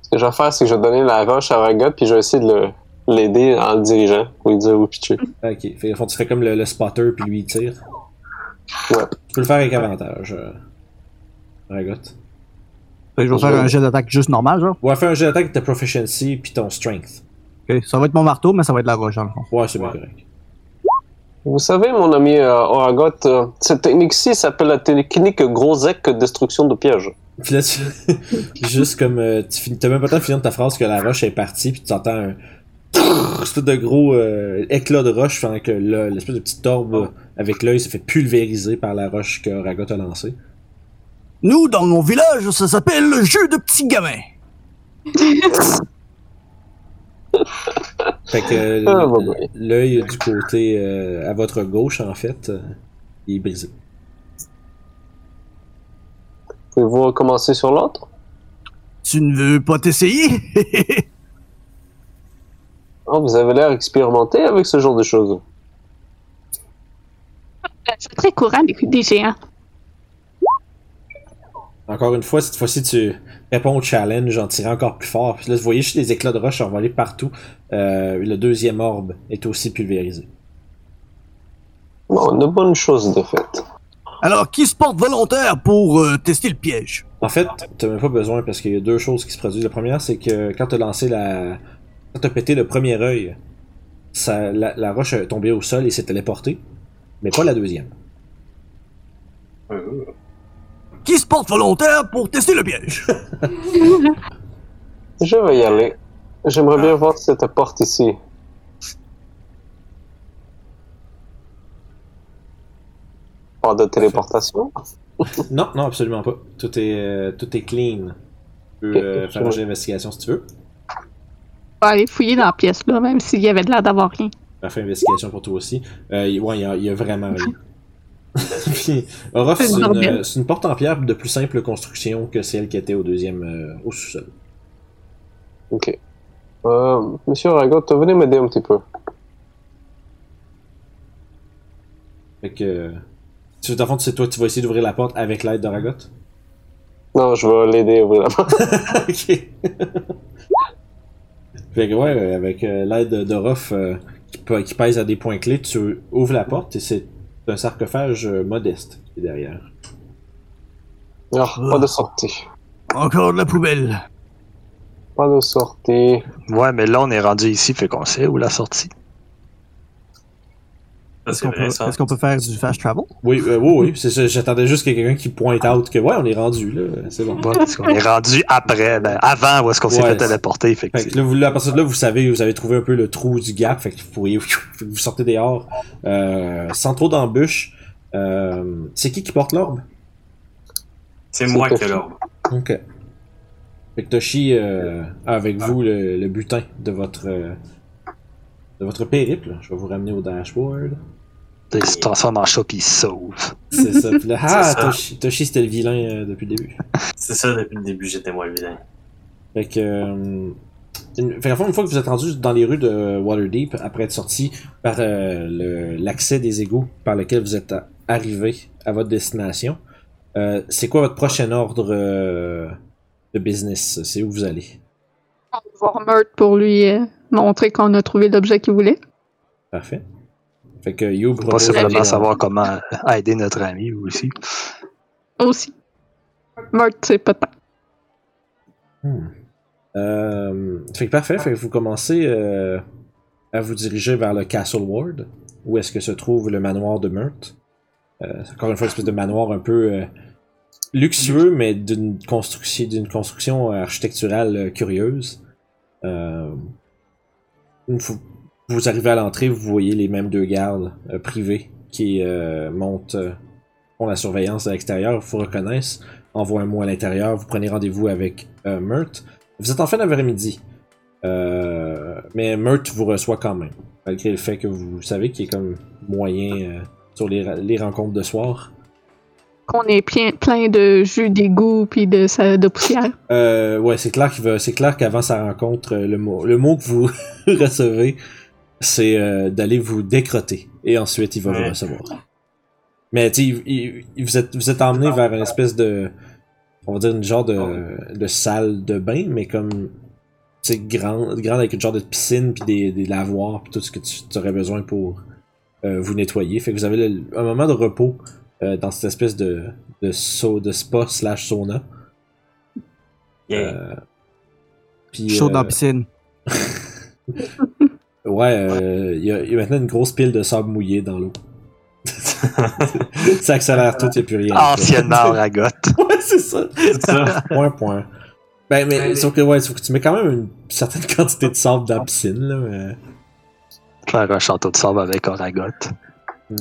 Ce que je vais faire, c'est que je vais donner la roche à Ragot, puis je vais essayer de le- l'aider en le dirigeant pour lui dire où pitcher. Ok, fait, fond, tu fais comme le, le spotter, puis lui il tire. Ouais. Tu peux le faire avec avantage, euh, Aragot. Fait que je vais faire un jet d'attaque juste normal, genre. Ouais, fais un jet d'attaque avec ta proficiency puis ton strength. Ok, ça va être mon marteau, mais ça va être la roche, dans le fond. Ouais, c'est bien correct. Vous savez, mon ami euh, Oragot, euh, cette technique-ci s'appelle la technique Grosec destruction de pièges. Puis là, tu... juste comme euh, tu finis, t'as même pas le temps de finir ta phrase que la roche est partie, puis tu entends un espèce de gros euh, éclat de roche, pendant que le- l'espèce de petite orbe avec l'œil se fait pulvériser par la roche que Ragot a lancée. Nous, dans mon village, ça s'appelle le jeu de petits gamins. Fait que Ah, l'œil du côté euh, à votre gauche, en fait, euh, il est brisé. Pouvez-vous recommencer sur l'autre? Tu ne veux pas t'essayer? Oh, vous avez l'air expérimenté avec ce genre de choses. C'est très courant des, des géants. Encore une fois, cette fois-ci, tu réponds au challenge en tirant encore plus fort. Puis là, vous voyez juste des éclats de roche envolés partout. Euh, le deuxième orbe est aussi pulvérisé. Bon, de bonnes choses de fait. Alors, qui se porte volontaire pour euh, tester le piège? En fait, t'as même pas besoin parce qu'il y a deux choses qui se produisent. La première, c'est que quand t'as lancé la. Quand t'as pété le premier œil, ça, la, la roche est tombée au sol et s'est téléportée. Mais pas la deuxième. Euh, Qui se porte volontaire pour tester le piège? Je vais y aller. J'aimerais bien voir cette porte ici. Pas de téléportation? Non, non, absolument pas. Tout est, euh, tout est clean. Tu peux euh, faire un jet d'investigation si tu veux. On va aller fouiller dans la pièce, là, même s'il y avait de l'air d'avoir rien. Une investigation pour toi aussi. Euh, ouais, il y y a vraiment rien. Orof, C'est c'est une, c'est porte en pierre de plus simple construction que celle qui était au deuxième, euh, au sous-sol. Ok. Euh, Monsieur Ragot, venez m'aider un petit peu. Fait que. Tu, le fond, tu sais, toi, tu vas essayer d'ouvrir la porte avec l'aide de Ragot? Non, je vais l'aider à ouvrir la porte. ok. fait que, ouais, avec euh, l'aide d'Orof euh, qui, qui pèse à des points clés, tu ouvres la porte et c'est un sarcophage euh, modeste qui est derrière. Ah, pas de sortie. Encore de la poubelle. Pas de sortie. Ouais, mais là, on est rendu ici, fait qu'on sait où la sortie. Est-ce qu'on peut, faire du fast travel? Oui, euh, oui, oui. J'attendais juste qu'il y ait quelqu'un qui pointe out que, ouais, on est rendu, là. C'est bon. Ouais, parce qu'on est rendu après, ben, avant où est-ce qu'on s'est Ouais, fait téléporter, que Fait que là, vous, là, à partir de là, vous savez, vous avez trouvé un peu le trou du gap, fait que vous pourriez, vous sortez dehors, euh, sans trop d'embûches. Euh, c'est qui qui porte l'orbe? C'est moi qui ai l'orbe. Ok. Fait que Toshi euh, a avec vous le, le butin de votre euh, de votre périple. Je vais vous ramener au dashboard. Il se transforme en chat puis il se sauve. C'est ça. Puis là, ah. Toshi, Toshi, c'était le vilain euh, depuis le début. C'est ça, depuis le début, j'étais moi le vilain. Fait que, euh, une, fait fait, une fois que vous êtes rendu dans les rues de Waterdeep, après être sorti par euh, l'accès des égouts par lequel vous êtes arrivé à votre destination, euh, c'est quoi votre prochain ordre euh, de business? C'est où vous allez? On va voir Meurtre pour lui montrer qu'on a trouvé l'objet qu'il voulait. Parfait. Fait que You Possiblement d'aller- savoir comment aider notre ami aussi. Aussi. Meurtre, c'est peut-être. Hmm. Euh, fait que parfait, fait que vous commencez euh, à vous diriger vers le Castle Ward, où est-ce que se trouve le manoir de Meurthe. Euh, encore une fois une espèce de manoir un peu euh, luxueux, mais d'une construction, d'une construction architecturale euh, curieuse. Euh, une vous arrivez à l'entrée, vous voyez les mêmes deux gardes euh, privés qui euh, montent, euh, font la surveillance à l'extérieur, vous reconnaissent, envoient un mot à l'intérieur, vous prenez rendez-vous avec euh, Mert. Vous êtes en fin d'après-midi, euh, mais Mert vous reçoit quand même, malgré le fait que vous savez qu'il est comme moyen euh, sur les, les rencontres de soir. Qu'on est plein, plein de jus d'égout puis de, de poussière. Euh, ouais, c'est clair qu'il va, c'est clair qu'avant sa rencontre, le mot, le mot que vous recevez, c'est euh, d'aller vous décrotter, et ensuite il va vous recevoir. Mais tu vous êtes, vous êtes emmené vers une espèce de, on va dire une genre de, de salle de bain, mais comme c'est grand, grand avec une genre de piscine puis des, des lavoirs puis tout ce que tu, tu aurais besoin pour euh, vous nettoyer. Fait que vous avez le- un moment de repos euh, dans cette espèce de de, de spa slash sauna. Yeah. Euh, puis, Chaud dans la piscine. Ouais, euh, il y, a- il y a maintenant une grosse pile de sable mouillé dans l'eau. ça accélère tout, il n'y a plus rien. Anciennement ragotte. ouais, c'est ça. C'est ça. Point, point. Ben, mais sauf que, ouais, sauf que tu mets quand même une certaine quantité de sable dans la piscine, là. Mais... Faire un château de sable avec Oragot.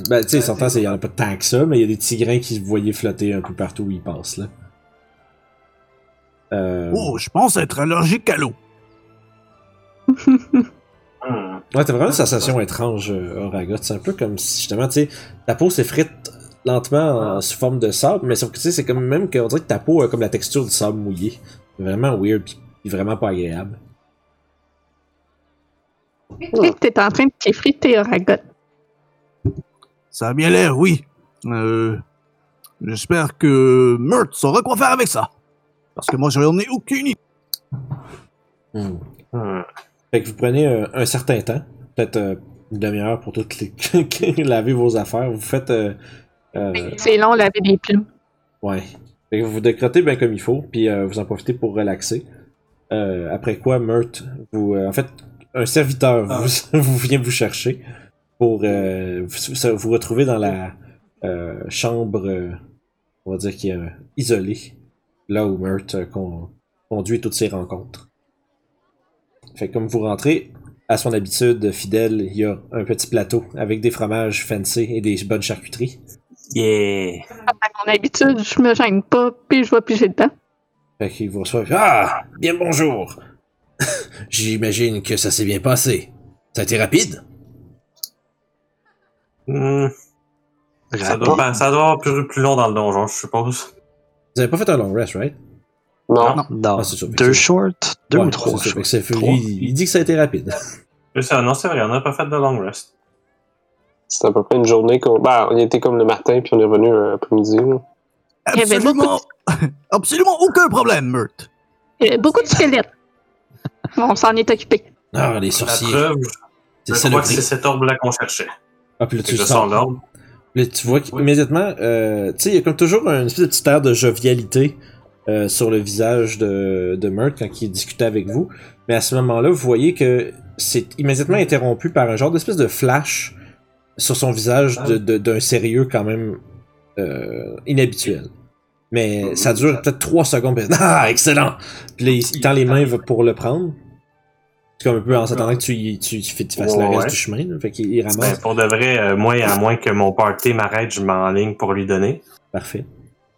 Ben, tu sais, s'entend, il y en a pas tant que ça, mais il y a des petits grains qui se voyaient flotter un peu partout où ils passent, là. Euh... Oh, je pense être allergique à l'eau. Ouais, t'as vraiment une sensation étrange, euh, Oragot. C'est un peu comme si, justement, tu sais, ta peau s'effrite lentement en, sous forme de sable, mais sauf que, tu sais, c'est comme même qu'on dirait que ta peau a comme la texture du sable mouillé. C'est vraiment weird, pis vraiment pas agréable. Et T'es en train de t'effriter, Oragot. Ça a bien l'air, oui. Euh, J'espère que Mert saura quoi faire avec ça. Parce que moi, j'en ai aucune idée. Hmm. Hmm. Fait que vous prenez euh, un certain temps, peut-être euh, une demi-heure pour toutes les... laver vos affaires. Vous faites... euh, euh, C'est long, laver des plumes. Ouais. Fait que vous vous décrottez bien comme il faut, puis euh, vous en profitez pour relaxer. Euh, après quoi, Mert, vous, euh, en fait, un serviteur vous, vous vient vous chercher pour euh, vous, vous retrouver dans la euh, chambre, euh, on va dire qui est euh, isolée, là où Mert euh, con- conduit toutes ses rencontres. Fait que comme vous rentrez, à son habitude fidèle, il y a un petit plateau avec des fromages fancy et des bonnes charcuteries. Yeah. À mon habitude, je me gêne pas, puis je vais piger dedans. Fait qu'il vous reçoit. Ah! Bien bonjour! J'imagine que ça s'est bien passé. Ça a été rapide? Hmm. Ça doit, pas- ça doit avoir plus, plus long dans le donjon, je suppose. Vous avez pas fait un long rest, right? Non. Non. Non. Ah, c'est fait que Deux c'est- shorts? Deux Ouais, ou trois c'est fait shorts? c'est- Trois. il, il dit que ça a été rapide. C'est ça, non, c'est vrai, on n'a pas fait de long rest. C'était à peu près une journée qu'on. Bah, on y était comme le matin, puis on est revenu euh, après-midi. là. Il y avait Absolument, absolument aucun problème, avait beaucoup de squelettes. On s'en est occupé. Ah, les sorciers. C'est je ça le crois que prix. c'est cet orbe-là qu'on cherchait. Ah, puis là, tu sens. l'orbe. Là, tu vois qu'immédiatement, euh, tu sais, il y a comme toujours une espèce de petit air de jovialité euh, sur le visage de, de Mert quand il discutait avec vous. Mais à ce moment-là, vous voyez que c'est immédiatement interrompu par un genre d'espèce de flash sur son visage de- de- d'un sérieux quand même euh, inhabituel. Mais ça dure peut-être trois secondes. puis- Ah, excellent! Puis là, il, tend les mains pour le prendre. C'est comme un peu en s'attendant que tu, y- tu, tu, fais- tu fasses le Ouais. reste du chemin. là. Fait qu'il il Ben, ramasse. pour de vrai, euh, moi, à moins que mon party m'arrête, je m'enligne pour lui donner. Parfait.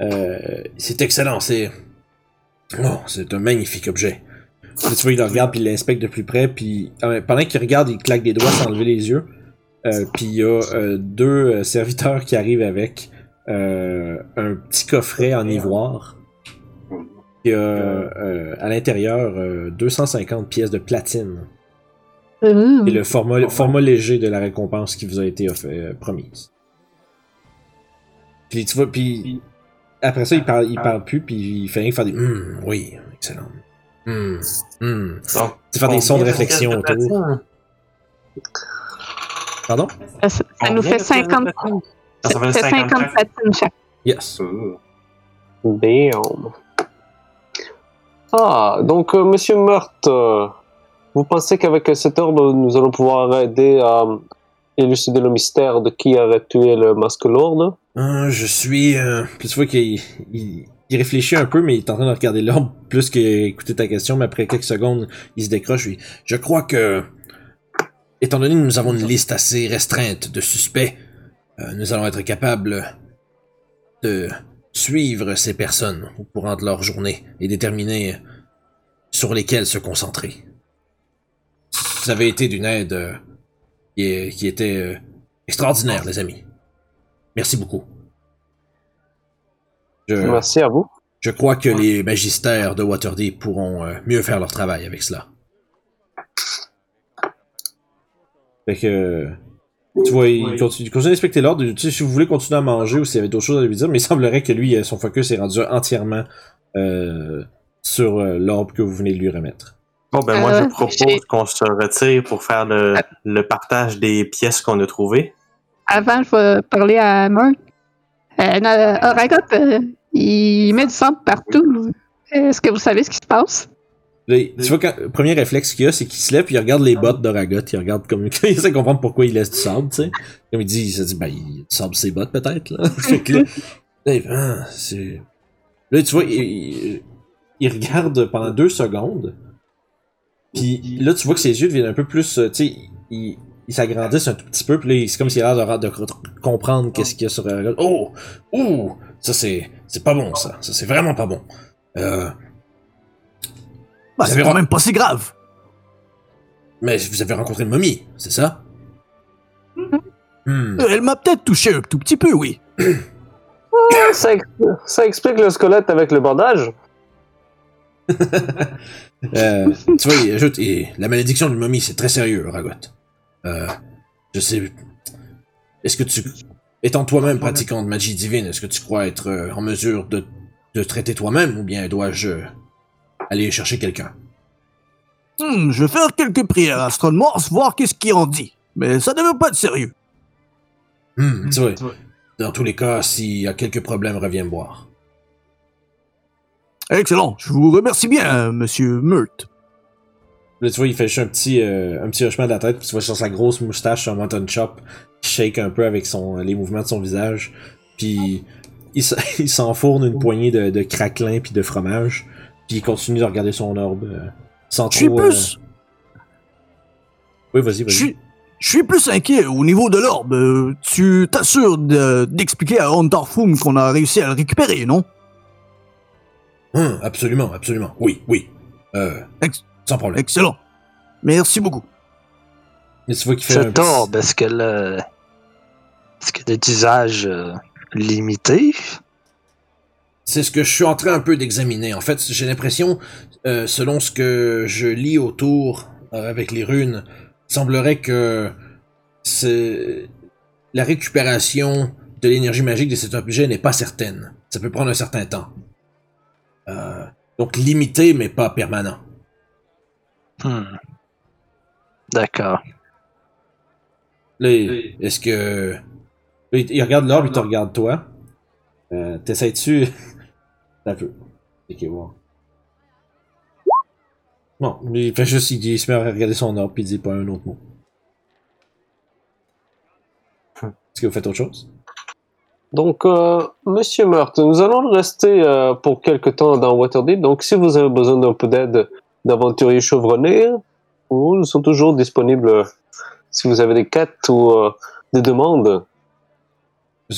Euh, c'est excellent, c'est. Oh, c'est un magnifique objet. Là, tu vois, il le regarde, puis il l'inspecte de plus près, puis euh, pendant qu'il regarde, il claque des doigts sans enlever les yeux. Euh, puis il y a euh, deux serviteurs qui arrivent avec euh, un petit coffret en ivoire. Il y a à l'intérieur euh, 250 pièces de platine. Ouh. Et le format, le format léger de la récompense qui vous a été offert, euh, promise. Puis tu vois, puis après ça, il parle, il parle plus, puis il fait rien que faire des Hum, oui, excellent. Hum, hum. Donc, Tu faire des sons de réflexion autour. Pardon? Ça, ça nous fait de pièces de 50, platine? ça Ça fait fait 50 50 chaque? Yes. Damn. Ah, donc, euh, Monsieur Meurthe, euh, vous pensez qu'avec cet ordre, nous allons pouvoir aider à euh, élucider le mystère de qui aurait tué le masque lourd Ah, je suis. euh, Puis vois qu'il il, réfléchit un peu, mais il est en train de regarder l'ordre plus qu'écouter ta question, mais après quelques secondes, il se décroche. lui. Je crois que, étant donné que nous avons une liste assez restreinte de suspects, euh, nous allons être capables de suivre ces personnes au courant de leur journée et déterminer sur lesquelles se concentrer. Vous avez été d'une aide euh, qui, qui était euh, extraordinaire, les amis. Merci beaucoup. Je, Merci à vous. je crois que les magistères de Waterdeep pourront euh, mieux faire leur travail avec cela. Fait que... Tu vois, il continue, il continue d'inspecter l'ordre. Tu sais, si vous voulez continuer à manger ou s'il y avait d'autres choses à lui dire, mais il semblerait que lui, euh, son focus est rendu entièrement euh, sur l'orbe que vous venez de lui remettre. Bon, ben moi, Euh, je propose qu'on se retire pour faire le, le partage des pièces qu'on a trouvées. Avant, je vais parler à Mark. Euh, Oragot, euh, il met du sable partout. Est-ce que vous savez ce qui se passe? Il- tu vois, le premier réflexe qu'il a, c'est qu'il se lève puis il regarde les bottes d'Oragot. Il regarde comme. il essaie de comprendre pourquoi il laisse du sable, tu sais. Comme il dit, il se dit, ben, il sable ses bottes, peut-être, là. il ah. Là, tu vois, il, il- il regarde pendant deux secondes. Puis là, tu vois que ses yeux deviennent un peu plus. euh, Tu sais, ils ils s'agrandissent un tout petit peu. Puis c'est comme s'il a l'air de, de comprendre qu'est-ce qu'il y a sur Oragot. Oh! Oh! Ça, c'est. C'est pas bon, ça. Ça, c'est vraiment pas bon. Euh. Bah, c'est quand même pas si grave. Mais vous avez rencontré une momie, c'est ça? Hmm. Euh, Elle m'a peut-être touché un tout petit peu, oui. Ça, ex- ça explique le squelette avec le bandage. Euh, tu vois, il ajoute, la malédiction d'une momie, c'est très sérieux, Ragot. Euh, je sais. Est-ce que tu, étant toi-même pratiquant de magie divine, est-ce que tu crois être euh, en mesure de, de traiter toi-même, ou bien dois-je aller chercher quelqu'un? Hmm, je vais faire quelques prières à Astron Morse, voir qu'est-ce qu'il en dit. Mais ça ne veut pas être sérieux. Hmm, tu vois, dans tous les cas, s'il y a quelques problèmes, reviens me voir. Excellent. Je vous remercie bien, monsieur Meurt. Là, tu vois, il fait juste un petit, euh, un petit hochement de la tête, puis tu vois sur sa grosse moustache, son mutton chop, qui shake un peu avec son, les mouvements de son visage. Puis il, s'enfourne une poignée de, de craquelins puis de fromage. Puis il continue de regarder son orbe. euh, sans Je suis trop, euh, plus... Oui, vas-y, vas-y. Je suis plus inquiet au niveau de l'orbe. Euh, Tu t'assures de- d'expliquer à Hunterfum qu'on a réussi à le récupérer, non? Hum, absolument, absolument. Oui, oui. Euh, Ex- sans problème. Excellent. Merci beaucoup. Mais tu vois qu'il fait un Cet petit- orbe, est-ce que le. Est-ce qu'il y a des usages euh, limités? C'est ce que je suis en train un peu d'examiner. En fait, j'ai l'impression, euh, selon ce que je lis autour euh, avec les runes, il semblerait que c'est la récupération de l'énergie magique de cet objet n'est pas certaine. Ça peut prendre un certain temps. Euh, donc limité, mais pas permanent. Hmm. D'accord. Là, est-ce que... Là, il, regarde l'orbe, il te regarde toi. Euh, T'essayes-tu... Un peu. Ok, wow. Non, mais il fait juste, il, il se met à regarder son orbe, puis il dit pas un autre mot. Est-ce que vous faites autre chose? Donc, euh, Monsieur Meurthe, nous allons rester euh, pour quelque temps dans Waterdeep. Donc, si vous avez besoin d'un peu d'aide d'aventuriers chevronnés, nous sommes toujours disponibles euh, si vous avez des quêtes ou euh, des demandes.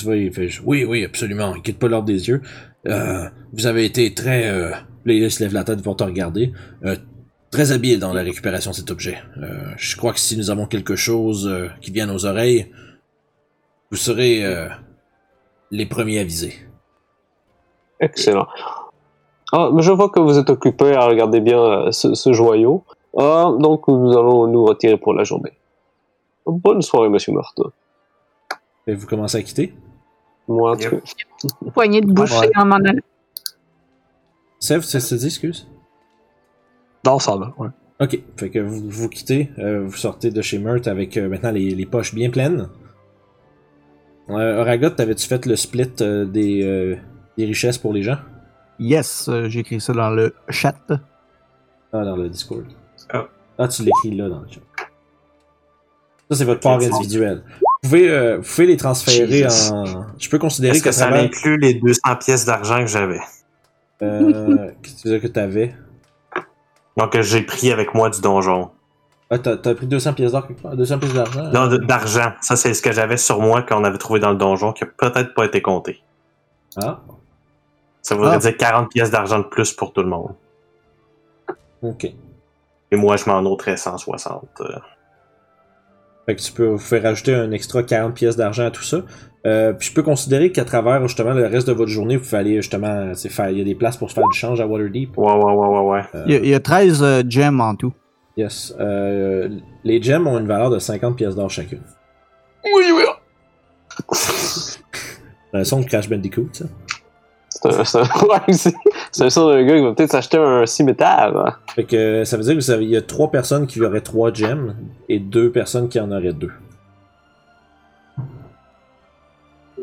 Oui, oui, absolument, il quitte pas l'ordre des yeux. Euh, vous avez été très... Euh... Il se lève la tête pour te regarder. Euh, très habile dans la récupération de cet objet. Je crois que si nous avons quelque chose qui vient à nos oreilles, vous serez les premiers avisés. Excellent. Ah, mais je vois que vous êtes occupé à regarder bien euh, ce, ce joyau. Ah, donc, nous allons nous retirer pour la journée. Bonne soirée, Monsieur Meurthe. Et vous commencez à quitter? Moi, Yep. tu- Poignée de boucher Ouais. en m'en allant. Sèvres, ça se dit, excuse? Non, ça va. ouais. Ok, fait que vous, vous quittez, euh, vous sortez de chez Meurthe avec euh, maintenant les, les poches bien pleines. Euh, Oragot, t'avais-tu fait le split euh, des, euh, des richesses pour les gens? Yes, euh, j'ai écrit ça dans le chat. Ah, dans le Discord. Ah. Ah, tu l'écris là dans le chat. Ça, c'est votre part individuelle. Vous pouvez, euh, vous pouvez les transférer Jesus. en... Je peux considérer Est-ce que qu'à ça travers... inclut les 200 pièces d'argent que j'avais? Euh, Qu'est-ce que tu disais que t'avais? Donc, euh, j'ai pris avec moi du donjon. Ah, t'as pris 200 pièces d'or quelque part? 200 pièces d'argent? Non, d'argent. Ça, c'est ce que j'avais sur moi qu'on avait trouvé dans le donjon, qui a peut-être pas été compté. Ah, Ça voudrait Ah. dire 40 pièces d'argent de plus pour tout le monde. ok. Et moi, je m'en ôterais 160. euh. Fait que tu peux vous faire rajouter un extra 40 pièces d'argent à tout ça. Euh, puis je peux considérer qu'à travers justement le reste de votre journée, vous pouvez aller justement, faire, il y a des places pour se faire du change à Waterdeep. Ouais, ouais, ouais, ouais, ouais. Il y, a, il y a 13 euh, gems en tout. Yes. Euh, les gems ont une valeur de 50 pièces d'or chacune. Oui, oui. C'est un son de Crash Bandicoot, ça. C'est un, c'est un, ouais, c'est- c'est un son d'un gars qui va peut-être s'acheter un cimetière. Fait que euh, ça veut dire que vous avez, il y a trois personnes qui auraient trois gems et deux personnes qui en auraient deux.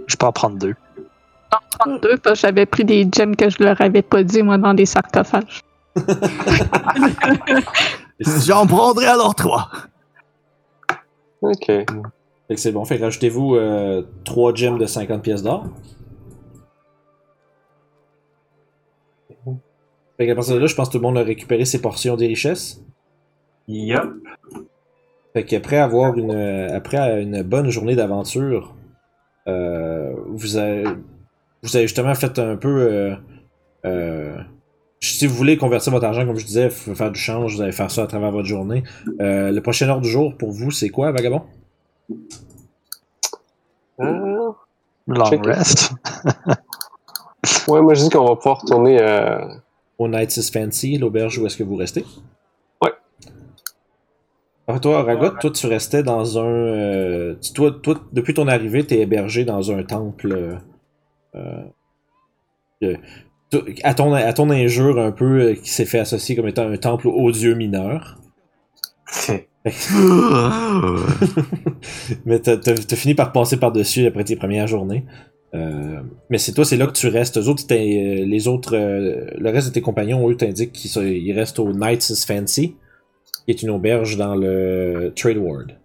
Je peux en prendre deux. 32, parce que j'avais pris des gems que je leur avais pas dit, moi, dans des sarcophages. J'en prendrai alors trois. Ok. Fait que c'est bon. Fait que rajoutez-vous euh, 3 gemmes de 50 pièces d'or. Fait qu'à partir de là, je pense que tout le monde a récupéré ses portions des richesses. Yup. Fait qu'après avoir une euh, après une bonne journée d'aventure, euh, vous avez vous avez justement fait un peu euh, euh, si vous voulez convertir votre argent, comme je disais, faire du change, vous allez faire ça à travers votre journée. Euh, le prochain ordre du jour pour vous, c'est quoi, Vagabond? Euh, Long rest. ouais, moi je dis qu'on va pouvoir retourner. Au Knights is Fancy, l'auberge où est-ce que vous restez? Ouais. Alors toi, Ragot, toi tu restais dans un... euh, tu- toi, toi, depuis ton arrivée, t'es hébergé dans un temple... euh, euh, à, ton, à ton injure un peu, euh, qui s'est fait associer comme étant un temple aux dieux mineurs. Mais t'as t'as- t'as fini par passer par-dessus après tes premières journées. Euh, mais c'est toi, c'est là que tu restes. Eux autres, euh, les autres, euh, le reste de tes compagnons, eux, t'indiquent qu'ils restent au Knights is Fancy, qui est une auberge dans le Trade Ward.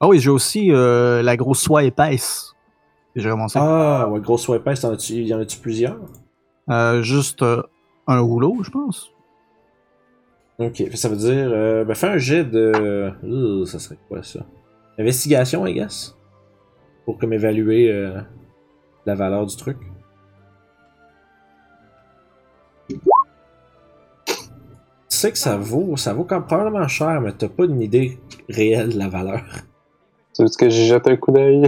Ah oui, j'ai aussi euh, la grosse soie épaisse. J'ai commencé. Ah, ouais, grosse soie épaisse, y en a-tu plusieurs? Juste un rouleau, je pense. Ok, ça veut dire, euh, ben fais un jet de. Euh, ça serait quoi ça? Investigation, I guess? Pour comme évaluer euh, la valeur du truc. Tu sais que ça vaut, ça vaut quand même probablement cher, mais t'as pas une idée réelle de la valeur. C'est juste que j'ai jeté un coup d'œil?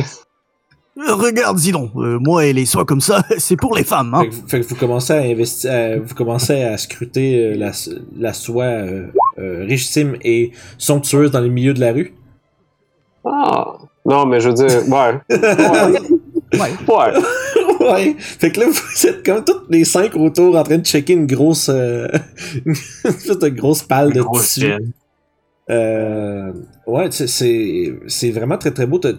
Regarde, dis donc, euh, moi et les soies comme ça, c'est pour les femmes, hein. Fait, que, fait que vous commencez à investir, vous commencez à scruter euh, la, la soie euh, euh, richissime et somptueuse dans les milieux de la rue? Ah. Non, mais je veux dire, ouais. Ouais. Ouais. ouais. ouais. Fait que là, vous êtes comme tous les cinq autour en train de checker une grosse. euh, une grosse palle de Grosse tissu. Euh, ouais, c'est- vraiment très très beau. T'as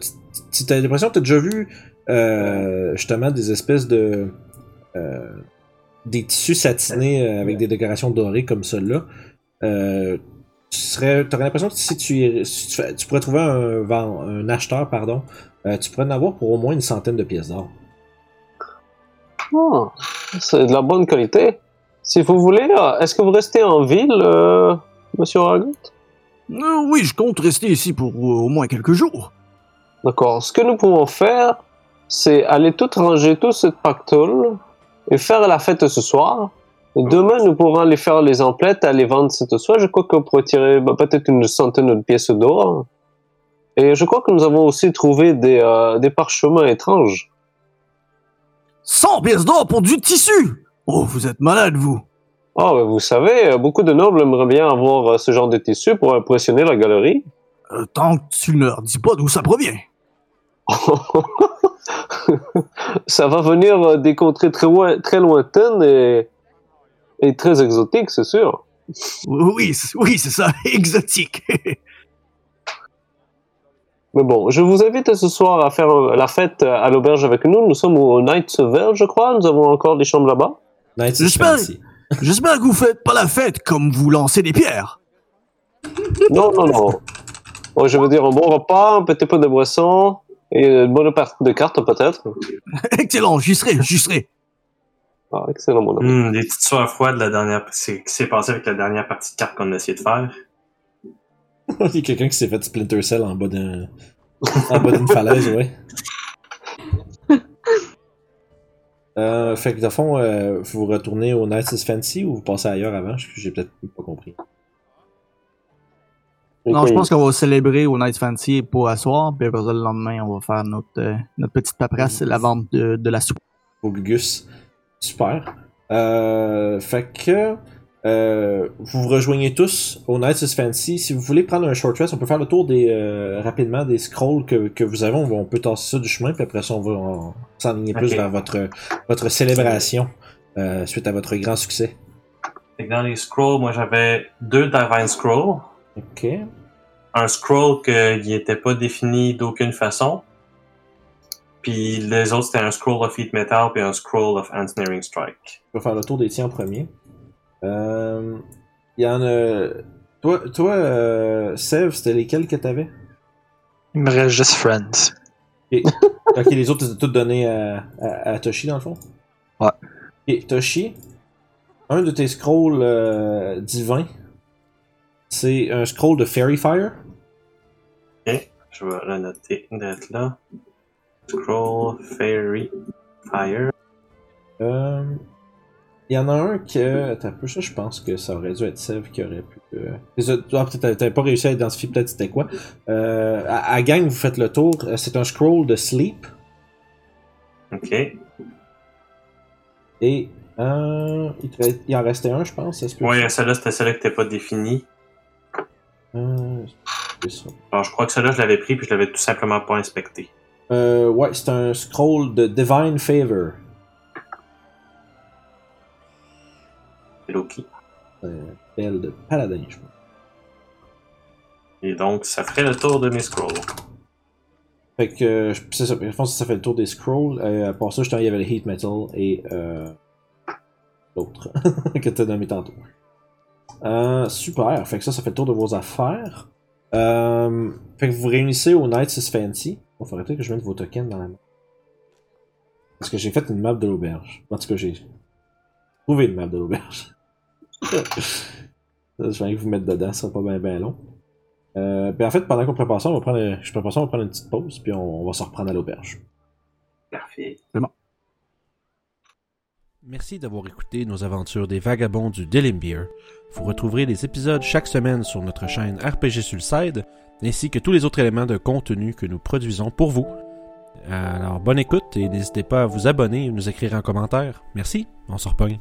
t'as l'impression que t'as déjà vu euh, justement des espèces de. euh, des tissus satinés avec des décorations dorées comme celle-là. Euh, tu t'aurais l'impression que si tu, tu, pourrais trouver un, un acheteur, pardon, tu pourrais en avoir pour au moins une centaine de pièces d'or. Ah, c'est de la bonne qualité. Si vous voulez, est-ce que vous restez en ville, Monsieur Ragot Euh, oui, je compte rester ici pour euh, au moins quelques jours. D'accord. Ce que nous pouvons faire, c'est aller tout ranger tout ce pactole et faire la fête ce soir. Et demain, nous pourrons aller faire les emplettes, aller vendre cette soie. Je crois qu'on pourrait tirer bah, peut-être une centaine de pièces d'or. Et je crois que nous avons aussi trouvé des, euh, des parchemins étranges. 100 pièces d'or pour du tissu Oh, vous êtes malade, vous Oh, vous savez, euh, beaucoup de nobles aimeraient bien avoir euh, ce genre de tissu pour impressionner la galerie. Euh, Tant que tu ne leur dis pas d'où ça provient. Ça va venir des contrées très, loin- très lointaines et, et très exotiques, c'est sûr. Oui, c'est- oui, c'est ça, exotique. Mais bon, je vous invite ce soir à faire la fête à l'auberge avec nous. Nous sommes au Night Vert, je crois. Nous avons encore des chambres là-bas. Night J'espère-. J'espère que vous faites pas la fête comme vous lancez des pierres. Non, non, non. Moi, je veux dire un bon repas, un petit peu de boisson et une bonne partie de cartes, peut-être. Excellent, j'y serai, j'y serai. Ah, excellent, mon ami. Hmm, des petites soirs froides de la dernière. C'est qui s'est passé avec la dernière partie de carte qu'on a essayé de faire. Il y a quelqu'un qui s'est fait Splinter Cell en bas d'un. en bas d'une falaise, ouais. Euh, fait que, le fond, euh, vous retournez au Night is Fancy ou vous passez ailleurs avant? Je- J'ai peut-être pas compris. Non, je pense qu'on va célébrer au Night Fancy pour asseoir, puis après ça, le lendemain, on va faire notre, euh, notre petite paperasse, la vente de, de la soupe. Au Gugus. Super. Euh, fait que. Euh, vous vous rejoignez tous au Night is Fancy. Si vous voulez prendre un short rest, on peut faire le tour des, euh, rapidement des scrolls que, que vous avez. On, va- on peut tasser ça du chemin, puis après ça, on va on- s'enligner plus vers votre, votre célébration euh, suite à votre grand succès. Dans les scrolls, moi j'avais deux Divine Scrolls. Ok. Un scroll qui n'était pas défini d'aucune façon. Puis les autres, c'était un scroll of Heat Metal puis un scroll of Ensnaring Strike. Je vais faire le tour des tiens en premier. Euh, Il y en a. Toi, toi euh, Sev, c'était lesquels que t'avais? Il me reste juste Friends. Ok, les autres, t'as toutes donné à, à, à Toshi dans le fond? Ouais. Et Toshi, un de tes scrolls euh, divins, c'est un scroll de Fairy Fire. Je vais le noter d'être là. Scroll Fairy Fire. Euh, Il y en a un que. Attends un peu, ça, je pense que ça aurait dû être Sev qui aurait pu. Euh... toi, peut-être t'avais- pas réussi à identifier peut-être c'était quoi. Euh, à, à gang, vous faites le tour. Euh, C'est un scroll de Sleep. Ok. Et. Euh, il, te il en restait un, je pense. Ouais, celle-là, c'était celle-là qui n'était pas définie. Euh. Alors, je crois que celle-là, je l'avais pris puis je l'avais tout simplement pas inspecté. Euh, ouais, c'est un scroll de Divine Favor. Loki. Euh, belle de Paladin, je pense. Et donc, ça ferait le tour de mes scrolls. Fait que, euh, je- c'est ça. Je pense que ça fait le tour des scrolls. Euh, à part ça, justement, il y avait le Heat Metal et euh, l'autre que tu as nommé tantôt. Euh, super. Fait que ça, ça fait le tour de vos affaires. Euh, fait que vous vous réunissez au Night is Fancy. Il faudrait peut-être que je mette vos tokens dans la main. Parce que j'ai fait une map de l'auberge. En tout cas, j'ai trouvé une map de l'auberge. Je vais vous mettre dedans, ça sera pas bien bien long. Euh, puis en fait, pendant qu'on prépare ça, on va prendre, je prépare ça, on va prendre une petite pause, puis on, on va se reprendre à l'auberge. Parfait. Merci d'avoir écouté nos aventures des vagabonds du Delimbeer. Vous retrouverez les épisodes chaque semaine sur notre chaîne RPG Sulside, ainsi que tous les autres éléments de contenu que nous produisons pour vous. Alors, bonne écoute et n'hésitez pas à vous abonner et nous écrire en commentaire. Merci, on se repogne.